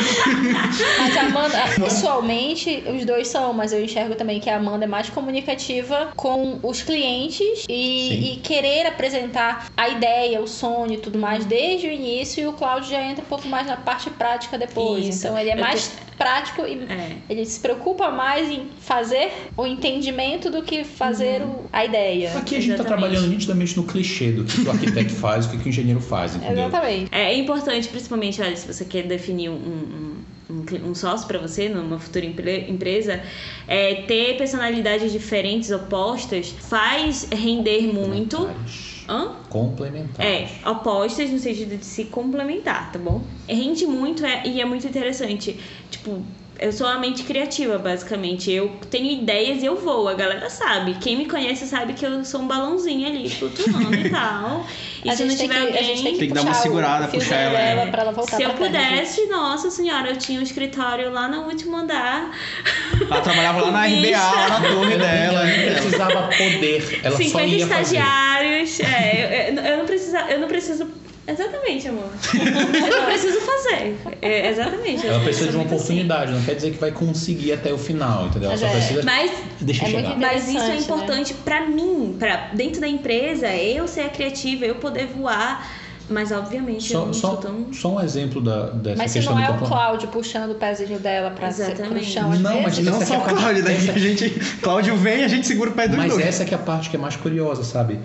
Mas a Amanda, pessoalmente, os dois são, mas eu enxergo também que a Amanda é mais comunicativa com os clientes e, e querer apresentar a ideia, o sonho e tudo mais desde o início, e o Cláudio já entra um pouco mais na parte prática depois. Isso. Então ele é Eu mais prático e É. ele se preocupa mais em fazer o entendimento do que fazer o- a ideia. Aqui a gente tá Exatamente. trabalhando nitidamente no clichê do que, o arquiteto faz, o que, o engenheiro faz, entendeu? Exatamente. É importante, principalmente, olha, se você quer definir um, um, um, sócio para você numa futura empre- empresa, é, ter personalidades diferentes, opostas, faz render muito. Complementares. Hã? Complementares. É, opostas no sentido de se complementar, tá bom? Rende muito é- e é muito interessante. Tipo, eu sou a mente criativa, basicamente. Eu tenho ideias e eu vou. A galera sabe. Quem me conhece sabe que eu sou um balãozinho ali, flutuando e tal. E A se não tiver que- a gente alguém. tem que Tem que dar uma segurada, puxar ela, né? pra ela voltar Se eu gente. pudesse, nossa senhora, eu tinha um escritório lá no último andar. Ela trabalhava lá na RBA, lá na torre dela. Ela não precisava poder, ela só 50 ia fazer. estagiários. É, eu, eu- eu não precisa, eu não preciso. Exatamente, amor. Eu não preciso fazer. É, exatamente. Ela eu precisa de uma muito assim. oportunidade, não quer dizer que vai conseguir até o final, entendeu? Ela Mas só é- precisa. Mas Deixa é eu chegar. Mas isso é Interessante, importante pra mim, para dentro da empresa, eu ser a criativa, eu poder voar. Mas obviamente eu Só, não só, sou tão. só um exemplo da, dessa Mas se questão não é do o. Cláudio puxando o pezinho dela pra Exatamente. chão às Não, mas Não só é o Cláudio, né? essa- A gente. Cláudio vem e a gente segura o pé dos Mas dois. essa que é a parte que é mais curiosa, sabe?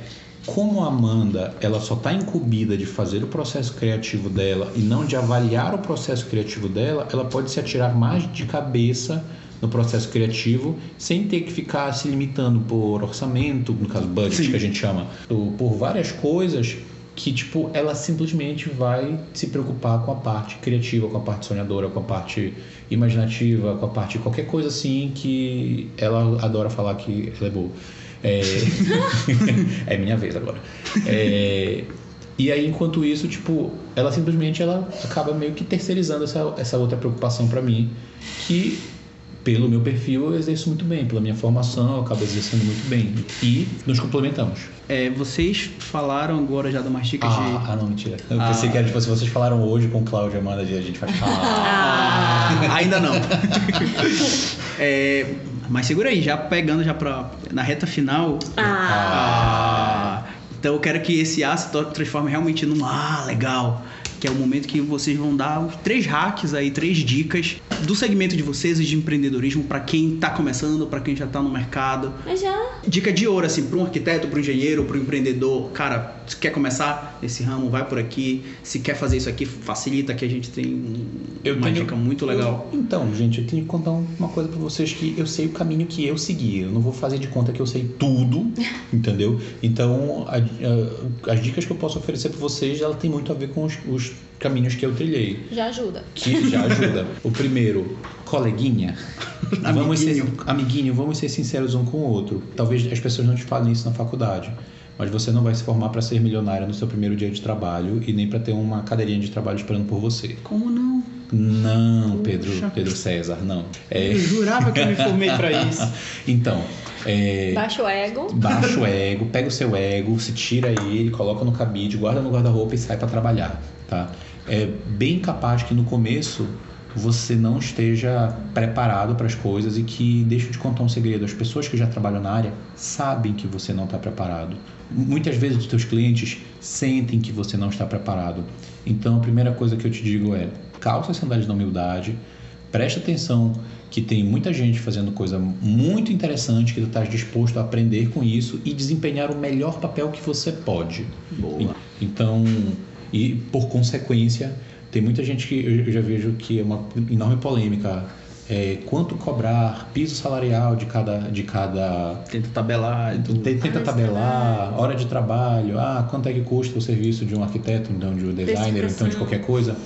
Como a Amanda, ela só está incumbida de fazer o processo criativo dela e não de avaliar o processo criativo dela, ela pode se atirar mais de cabeça no processo criativo sem ter que ficar se limitando por orçamento, no caso budget Sim. que a gente chama, ou por várias coisas que tipo ela simplesmente vai se preocupar com a parte criativa, com a parte sonhadora, com a parte imaginativa, com a parte qualquer coisa assim que ela adora falar que ela é boa. É, é minha vez agora. É, E aí, enquanto isso, tipo, ela simplesmente ela acaba meio que terceirizando essa, essa outra preocupação pra mim, que pelo meu perfil eu exerço muito bem, pela minha formação eu acabo exercendo muito bem. E nos complementamos. É, vocês falaram agora já de umas dicas Ah, de. ah, não, mentira. Eu Ah. pensei que era tipo, se vocês falaram hoje com Cláudia e Amanda, a gente faz. Ah. Ah, ainda não. É, mas segura aí, já pegando já pra, na reta final. Ah, Ah, então eu quero que esse A se transforme realmente num Ah, legal. Que é o momento que vocês vão dar os três hacks aí, três dicas do segmento de vocês e de empreendedorismo para quem tá começando, para quem já tá no mercado. mas já. Dica de ouro, assim, para um arquiteto, para um engenheiro, para um empreendedor. Cara, quer começar nesse ramo, vai por aqui. Se quer fazer isso aqui, facilita que a gente tem um- Eu uma tenho- dica muito legal. Eu- então, gente, eu tenho que contar uma coisa pra vocês que eu sei o caminho que eu segui. Eu não vou fazer de conta que eu sei tudo, entendeu? Então, a- a- as dicas que eu posso oferecer pra vocês, ela tem muito a ver com os, os caminhos que eu trilhei, já ajuda. que já ajuda. o primeiro, coleguinha. Vamos ser, Amiguinho. amiguinho, vamos ser sinceros um com o outro. Talvez as pessoas não te falem isso na faculdade. Mas você não vai se formar para ser milionário no seu primeiro dia de trabalho e nem para ter uma cadeirinha de trabalho esperando por você. Como não? Não, Pedro. Pedro César, não. É, Eu jurava que eu me formei para isso. então, é, Baixa o ego. baixa o ego, pega o seu ego, se tira ele, coloca no cabide, guarda no guarda-roupa e sai para trabalhar, tá? É bem capaz que no começo você não esteja preparado para as coisas e que, deixa eu te contar um segredo, as pessoas que já trabalham na área sabem que você não está preparado. Muitas vezes os teus clientes sentem que você não está preparado. Então a primeira coisa que eu te digo é, calça as sandálias da humildade, presta atenção que tem muita gente fazendo coisa muito interessante, que tu estás disposto a aprender com isso e desempenhar o melhor papel que você pode. Boa. Então, e por consequência, tem muita gente que eu já vejo que é uma enorme polêmica. É, quanto cobrar piso salarial de cada de cada Tenta tabelar tudo. Tenta Hora de tabelar, hora de trabalho, ah, quanto é que custa o serviço de um arquiteto, então de um designer, então de qualquer coisa.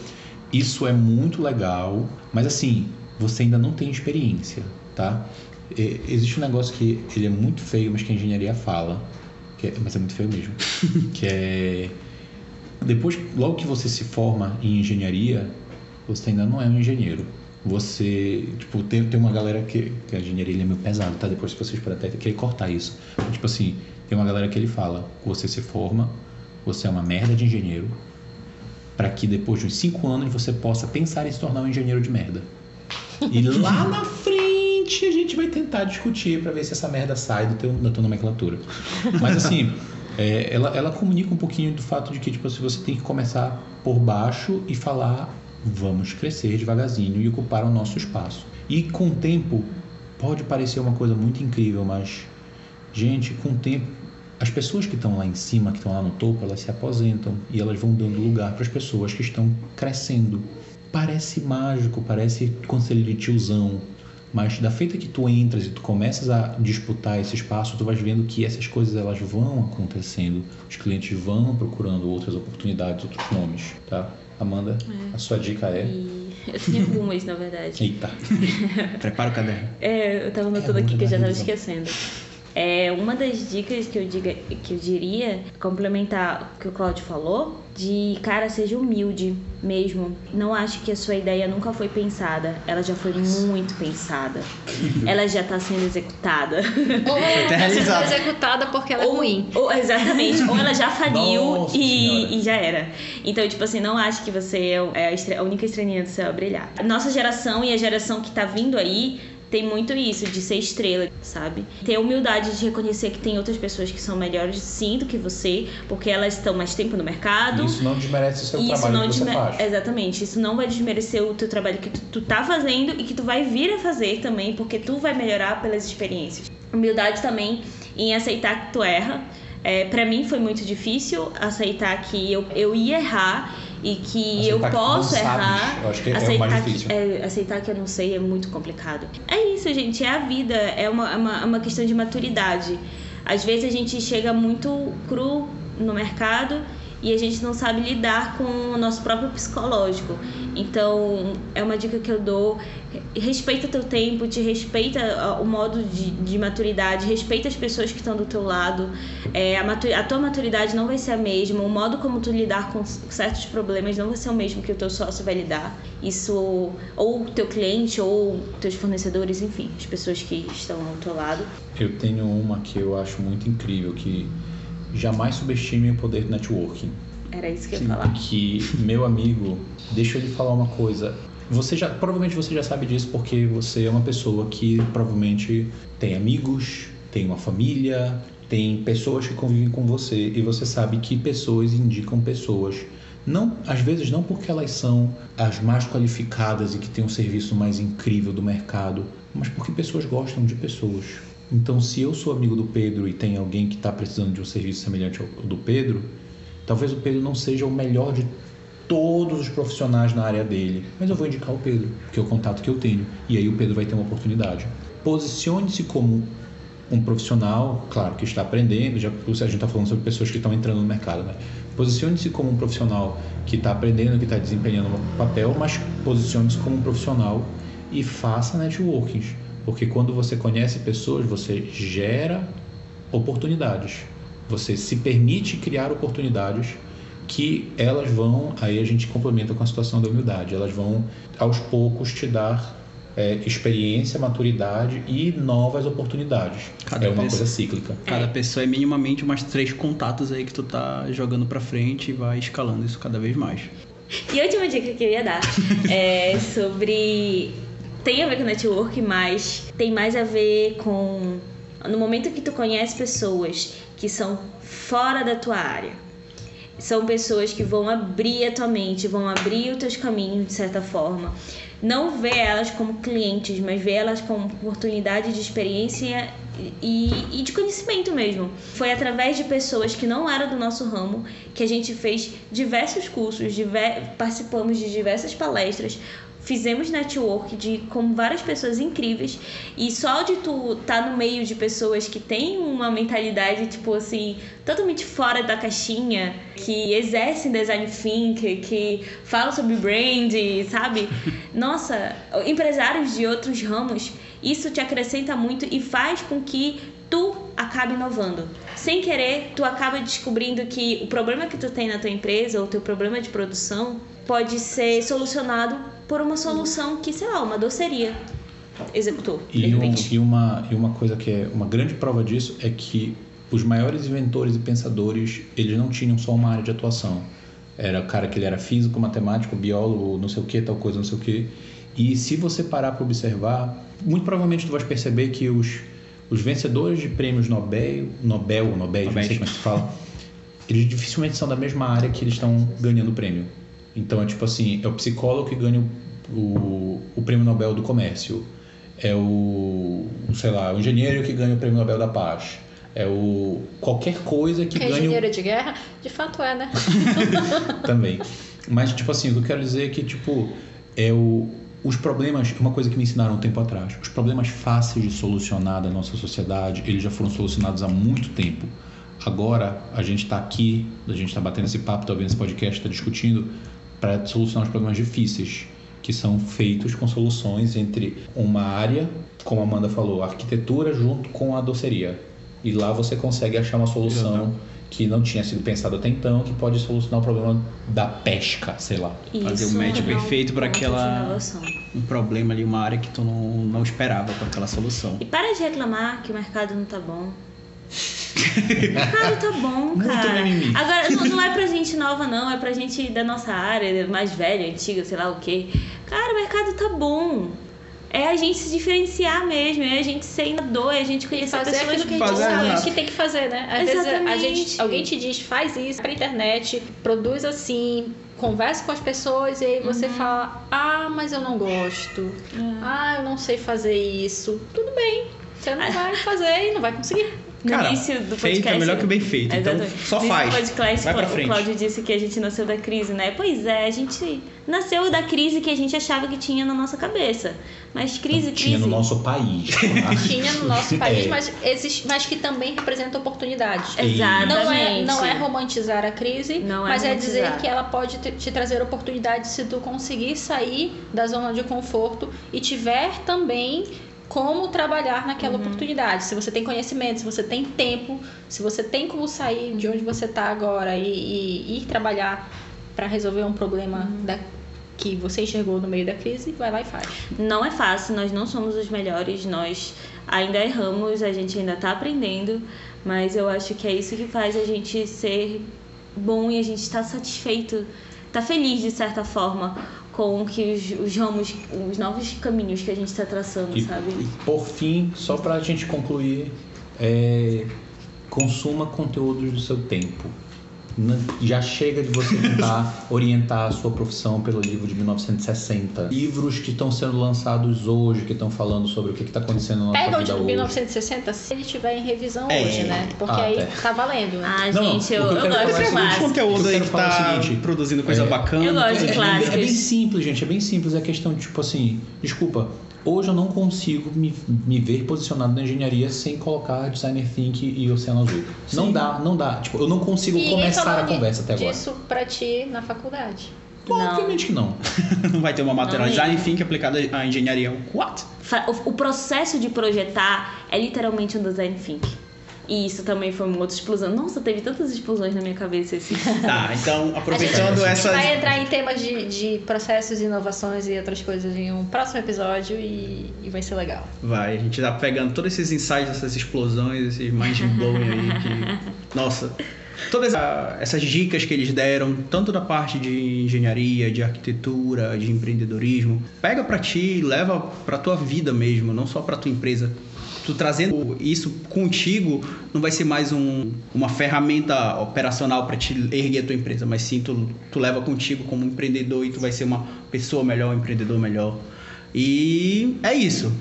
Isso é muito legal, mas assim, você ainda não tem experiência, tá? E- existe um negócio que ele é muito feio, mas que a engenharia fala, que é- mas é muito feio mesmo, que é depois, logo que você se forma em engenharia, você ainda não é um engenheiro. você, tipo, tem, tem uma galera que, que a engenharia é meio pesado, tá? Depois vocês podem até querer cortar isso. Tipo assim, tem uma galera que ele fala, você se forma, você é uma merda de engenheiro, para que depois de uns 5 anos você possa pensar em se tornar um engenheiro de merda. E lá na frente a gente vai tentar discutir para ver se essa merda sai do teu, da tua nomenclatura. Mas assim, é, ela, ela comunica um pouquinho do fato de que tipo, se você tem que começar por baixo e falar vamos crescer devagarzinho e ocupar o nosso espaço. E com o tempo, pode parecer uma coisa muito incrível, mas, gente, com o tempo, as pessoas que estão lá em cima, que estão lá no topo, elas se aposentam e elas vão dando lugar para as pessoas que estão crescendo. Parece mágico, parece conselho de tiozão, mas da feita que tu entras e tu começas a disputar esse espaço, tu vais vendo que essas coisas elas vão acontecendo. Os clientes vão procurando outras oportunidades, outros nomes, tá? Amanda, é. a sua dica é? E... Eu tenho algumas, na verdade. Eita. Prepara o caderno. É, eu tava anotando é aqui que eu já tava esquecendo. É, uma das dicas que eu, diga, que eu diria, complementar o que o Claudio falou, de cara, seja humilde mesmo. Não acho que a sua ideia nunca foi pensada. Ela já foi muito pensada. ela já está sendo executada. Ou ela está sendo executada porque ela é ou, ruim. Ou, exatamente. ou ela já faliu e, e, já era. Então, tipo assim, não acho que você é a, a única estrelinha do céu a brilhar. Nossa geração e a geração que está vindo aí tem muito isso de ser estrela, sabe? Ter humildade de reconhecer que tem outras pessoas que são melhores sim do que você, porque elas estão mais tempo no mercado. Isso não desmerece o seu isso trabalho não que você faz. Exatamente. Isso não vai desmerecer o teu trabalho que tu, tu tá fazendo e que tu vai vir a fazer também, porque tu vai melhorar pelas experiências. Humildade também em aceitar que tu erra. É, para mim foi muito difícil aceitar que eu, eu ia errar e que aceitar eu posso errar. Eu acho que aceitar é o mais difícil. Que, é, aceitar que eu não sei é muito complicado. É isso, gente. É a vida. É uma, é uma, é uma questão de maturidade. Às vezes a gente chega muito cru no mercado e a gente não sabe lidar com o nosso próprio psicológico. Então, é uma dica que eu dou: respeita teu tempo, te respeita o modo de, de maturidade, respeita as pessoas que estão do teu lado. É, a, a tua maturidade não vai ser a mesma, o modo como tu lidar com certos problemas não vai ser o mesmo que o teu sócio vai lidar. Isso, ou teu cliente, ou teus fornecedores, enfim, as pessoas que estão ao teu lado. Eu tenho uma que eu acho muito incrível, que jamais subestime o poder do networking. Era isso que eu ia falar. Que, meu amigo, deixa eu lhe falar uma coisa. Você já, provavelmente você já sabe disso porque você é uma pessoa que provavelmente tem amigos, tem uma família, tem pessoas que convivem com você e você sabe que pessoas indicam pessoas. Não, às vezes não porque elas são as mais qualificadas e que têm um serviço mais incrível do mercado, mas porque pessoas gostam de pessoas. Então, se eu sou amigo do Pedro e tem alguém que está precisando de um serviço semelhante ao do Pedro, talvez o Pedro não seja o melhor de todos os profissionais na área dele, mas eu vou indicar o Pedro, que é o contato que eu tenho, e aí o Pedro vai ter uma oportunidade. Posicione-se como um profissional, claro, que está aprendendo, já a gente está falando sobre pessoas que estão entrando no mercado, né? Posicione-se como um profissional que está aprendendo, que está desempenhando um papel, mas posicione-se como um profissional e faça networking porque quando você conhece pessoas, você gera oportunidades. Você se permite criar oportunidades que elas vão, aí a gente complementa com a situação da humildade, elas vão aos poucos te dar é, experiência, maturidade e novas oportunidades. Cada é uma coisa cíclica. Cada pessoa é minimamente umas três contatos aí que tu tá jogando para frente e vai escalando isso cada vez mais. E a última dica que eu ia dar é sobre tem a ver com network, mas tem mais a ver com no momento que tu conhece pessoas que são fora da tua área. São pessoas que vão abrir a tua mente, vão abrir os teus caminhos de certa forma. Não vê elas como clientes, mas vê elas como oportunidade de experiência e, e, de conhecimento mesmo. Foi através de pessoas que não eram do nosso ramo que a gente fez diversos cursos, diver, participamos de diversas palestras, fizemos network de com várias pessoas incríveis e só de tu estar tá no meio de pessoas que têm uma mentalidade tipo assim totalmente fora da caixinha que exercem design thinking que falam sobre brand sabe nossa empresários de outros ramos isso te acrescenta muito e faz com que tu acaba inovando. Sem querer, tu acaba descobrindo que o problema que tu tem na tua empresa, ou teu problema de produção, pode ser solucionado por uma solução que, sei lá, uma doceria executou. E, um, e, uma, e uma coisa que é uma grande prova disso é que os maiores inventores e pensadores, eles não tinham só uma área de atuação. Era o cara que ele era físico, matemático, biólogo, não sei o que, tal coisa, não sei o que. E se você parar para observar, muito provavelmente tu vai perceber que os, os vencedores de prêmios Nobel, Nobel, Nobel, não sei como é se fala, eles dificilmente são da mesma área que eles estão ganhando o prêmio. Então é tipo assim, é o psicólogo que ganha o, o prêmio Nobel do comércio, é o, sei lá, o engenheiro que ganha o prêmio Nobel da paz, é o qualquer coisa que, que é ganhe. engenheiro de guerra, de fato é, né? Também. Mas tipo assim, o que eu quero dizer é que tipo é o os problemas, uma coisa que me ensinaram um tempo atrás, os problemas fáceis de solucionar da nossa sociedade, eles já foram solucionados há muito tempo. Agora a gente está aqui, a gente está batendo esse papo, talvez esse podcast, está discutindo para solucionar os problemas difíceis, que são feitos com soluções entre uma área, como a Amanda falou, arquitetura junto com a doceria. E lá você consegue achar uma solução que não tinha sido pensado até então, que pode solucionar o problema da pesca, sei lá. Isso, Fazer o match perfeito para aquela um problema ali, uma área que tu não, não esperava com aquela solução. E para de reclamar que o mercado não tá bom. O mercado tá bom, cara. Agora, não, não é pra gente nova, não, é pra gente da nossa área, mais velha, antiga, sei lá o quê. Cara, o mercado tá bom é a gente se diferenciar mesmo, é a gente ser inovador, é a gente conhecer fazer pessoas aquilo que a gente sabe que tem que fazer, né? Às Exatamente. vezes a gente, alguém te diz, faz isso pra internet, produz assim, conversa com as pessoas e aí você uhum. fala, ah, mas eu não gosto, uhum. ah, eu não sei fazer isso. Tudo bem, você não vai fazer e não vai conseguir. No Cara, início do podcast. Feito é melhor que bem feito. Então só no faz. Podcast, vai pra frente. O Cláudio disse que a gente nasceu da crise, né? Pois é, a gente nasceu da crise que a gente achava que tinha na nossa cabeça. Mas crise, crise. Tinha no nosso país. tinha no nosso país, é. mas, existe, mas que também representa oportunidades. Exatamente. Não é, não é romantizar a crise, não é mas é, é dizer que ela pode te, te trazer oportunidades se tu conseguir sair da zona de conforto e tiver também como trabalhar naquela uhum. oportunidade. Se você tem conhecimento, se você tem tempo, se você tem como sair de onde você está agora e, e, ir trabalhar para resolver um problema uhum. da, que você enxergou no meio da crise, vai lá e faz. Não é fácil, nós não somos os melhores, nós ainda erramos, a gente ainda está aprendendo, mas eu acho que é isso que faz a gente ser bom e a gente estar tá satisfeito, tá feliz de certa forma com que os, os ramos, os novos caminhos que a gente está traçando, e, sabe? E por fim, só para a gente concluir, é, consuma conteúdos do seu tempo já chega de você tentar orientar a sua profissão pelo livro de 1960. Livros que estão sendo lançados hoje, que estão falando sobre o que está acontecendo na nossa Pega vida o de 1960 se ele estiver em revisão é. hoje, né? Porque ah, aí é. tá valendo. Ah, não, gente, eu, eu, eu gosto de clássicos. conteúdo aí que tá seguinte, produzindo coisa é, bacana. Eu gosto de clássicos. É bem simples, gente. É bem simples. É questão de, tipo assim, desculpa, Hoje eu não consigo me, me ver posicionado na engenharia sem colocar designer think e oceano azul. Sim. Não dá, não dá. Tipo, eu não consigo e começar a conversa até agora. Isso pra ti na faculdade? Bom, obviamente que não. não vai ter uma matéria design think aplicada à engenharia. What? O, o processo de projetar é literalmente um design think. E isso também foi uma outra explosão. Nossa, teve tantas explosões na minha cabeça esse. Tá, então aproveitando essa. vai entrar em temas de, de processos, inovações e outras coisas em um próximo episódio e, e vai ser legal. Vai, a gente tá pegando todos esses insights, essas explosões, esses mind blowing aí que. Nossa. Todas essas dicas que eles deram, tanto da parte de engenharia, de arquitetura, de empreendedorismo, pega para ti, leva para tua vida mesmo, não só para tua empresa tu trazendo isso contigo não vai ser mais um, uma ferramenta operacional para te erguer a tua empresa, mas sim tu, tu leva contigo como empreendedor e tu vai ser uma pessoa melhor, um empreendedor melhor. E é isso.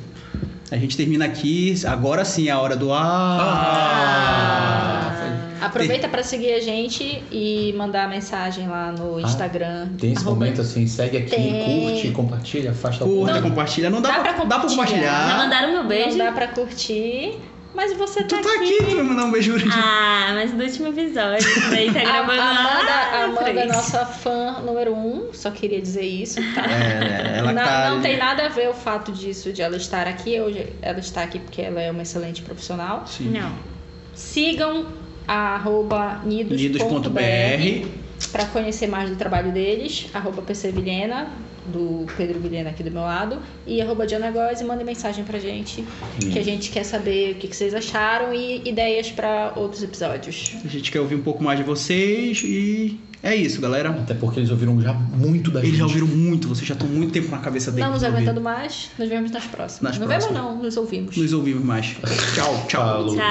A gente termina aqui, agora sim é a hora do ah. ah. Aproveita para seguir a gente e mandar mensagem lá no ah, Instagram. Ah, tem esse arroba... momento assim, segue aqui, tem... curte, compartilha, afasta Curta, compartilha. Não dá, dá pra, compartilhar. Dá pra compartilhar. Já mandaram meu beijo. Não dá pra curtir. Mas você tá, tu tá aqui. tu vai mandar um beijo pra Ah, mas no último episódio. Daí tá gravando a Amanda, a Amanda é nossa fã número um. Só queria dizer isso, tá? É, ela não, tá... não tem nada a ver o fato disso de ela estar aqui. Hoje ela está aqui porque ela é uma excelente profissional. Sim. Não. Sigam arroba nidos.br Nidos.br. para conhecer mais do trabalho deles. Arroba PC Vilhena, do Pedro Vilhena aqui do meu lado. E arroba Diana Góes e mandem mensagem pra gente. Que a gente quer saber o que que vocês acharam e ideias para outros episódios. A gente quer ouvir um pouco mais de vocês e é isso, galera. Até porque eles ouviram já muito da Eles gente. já ouviram muito, vocês já estão muito tempo na cabeça deles. não nos aguentando mais, nos vemos nas próximas. Nas não próximas. vemos não, nos ouvimos. Nos ouvimos mais. Tchau, tchau. Falou. Tchau.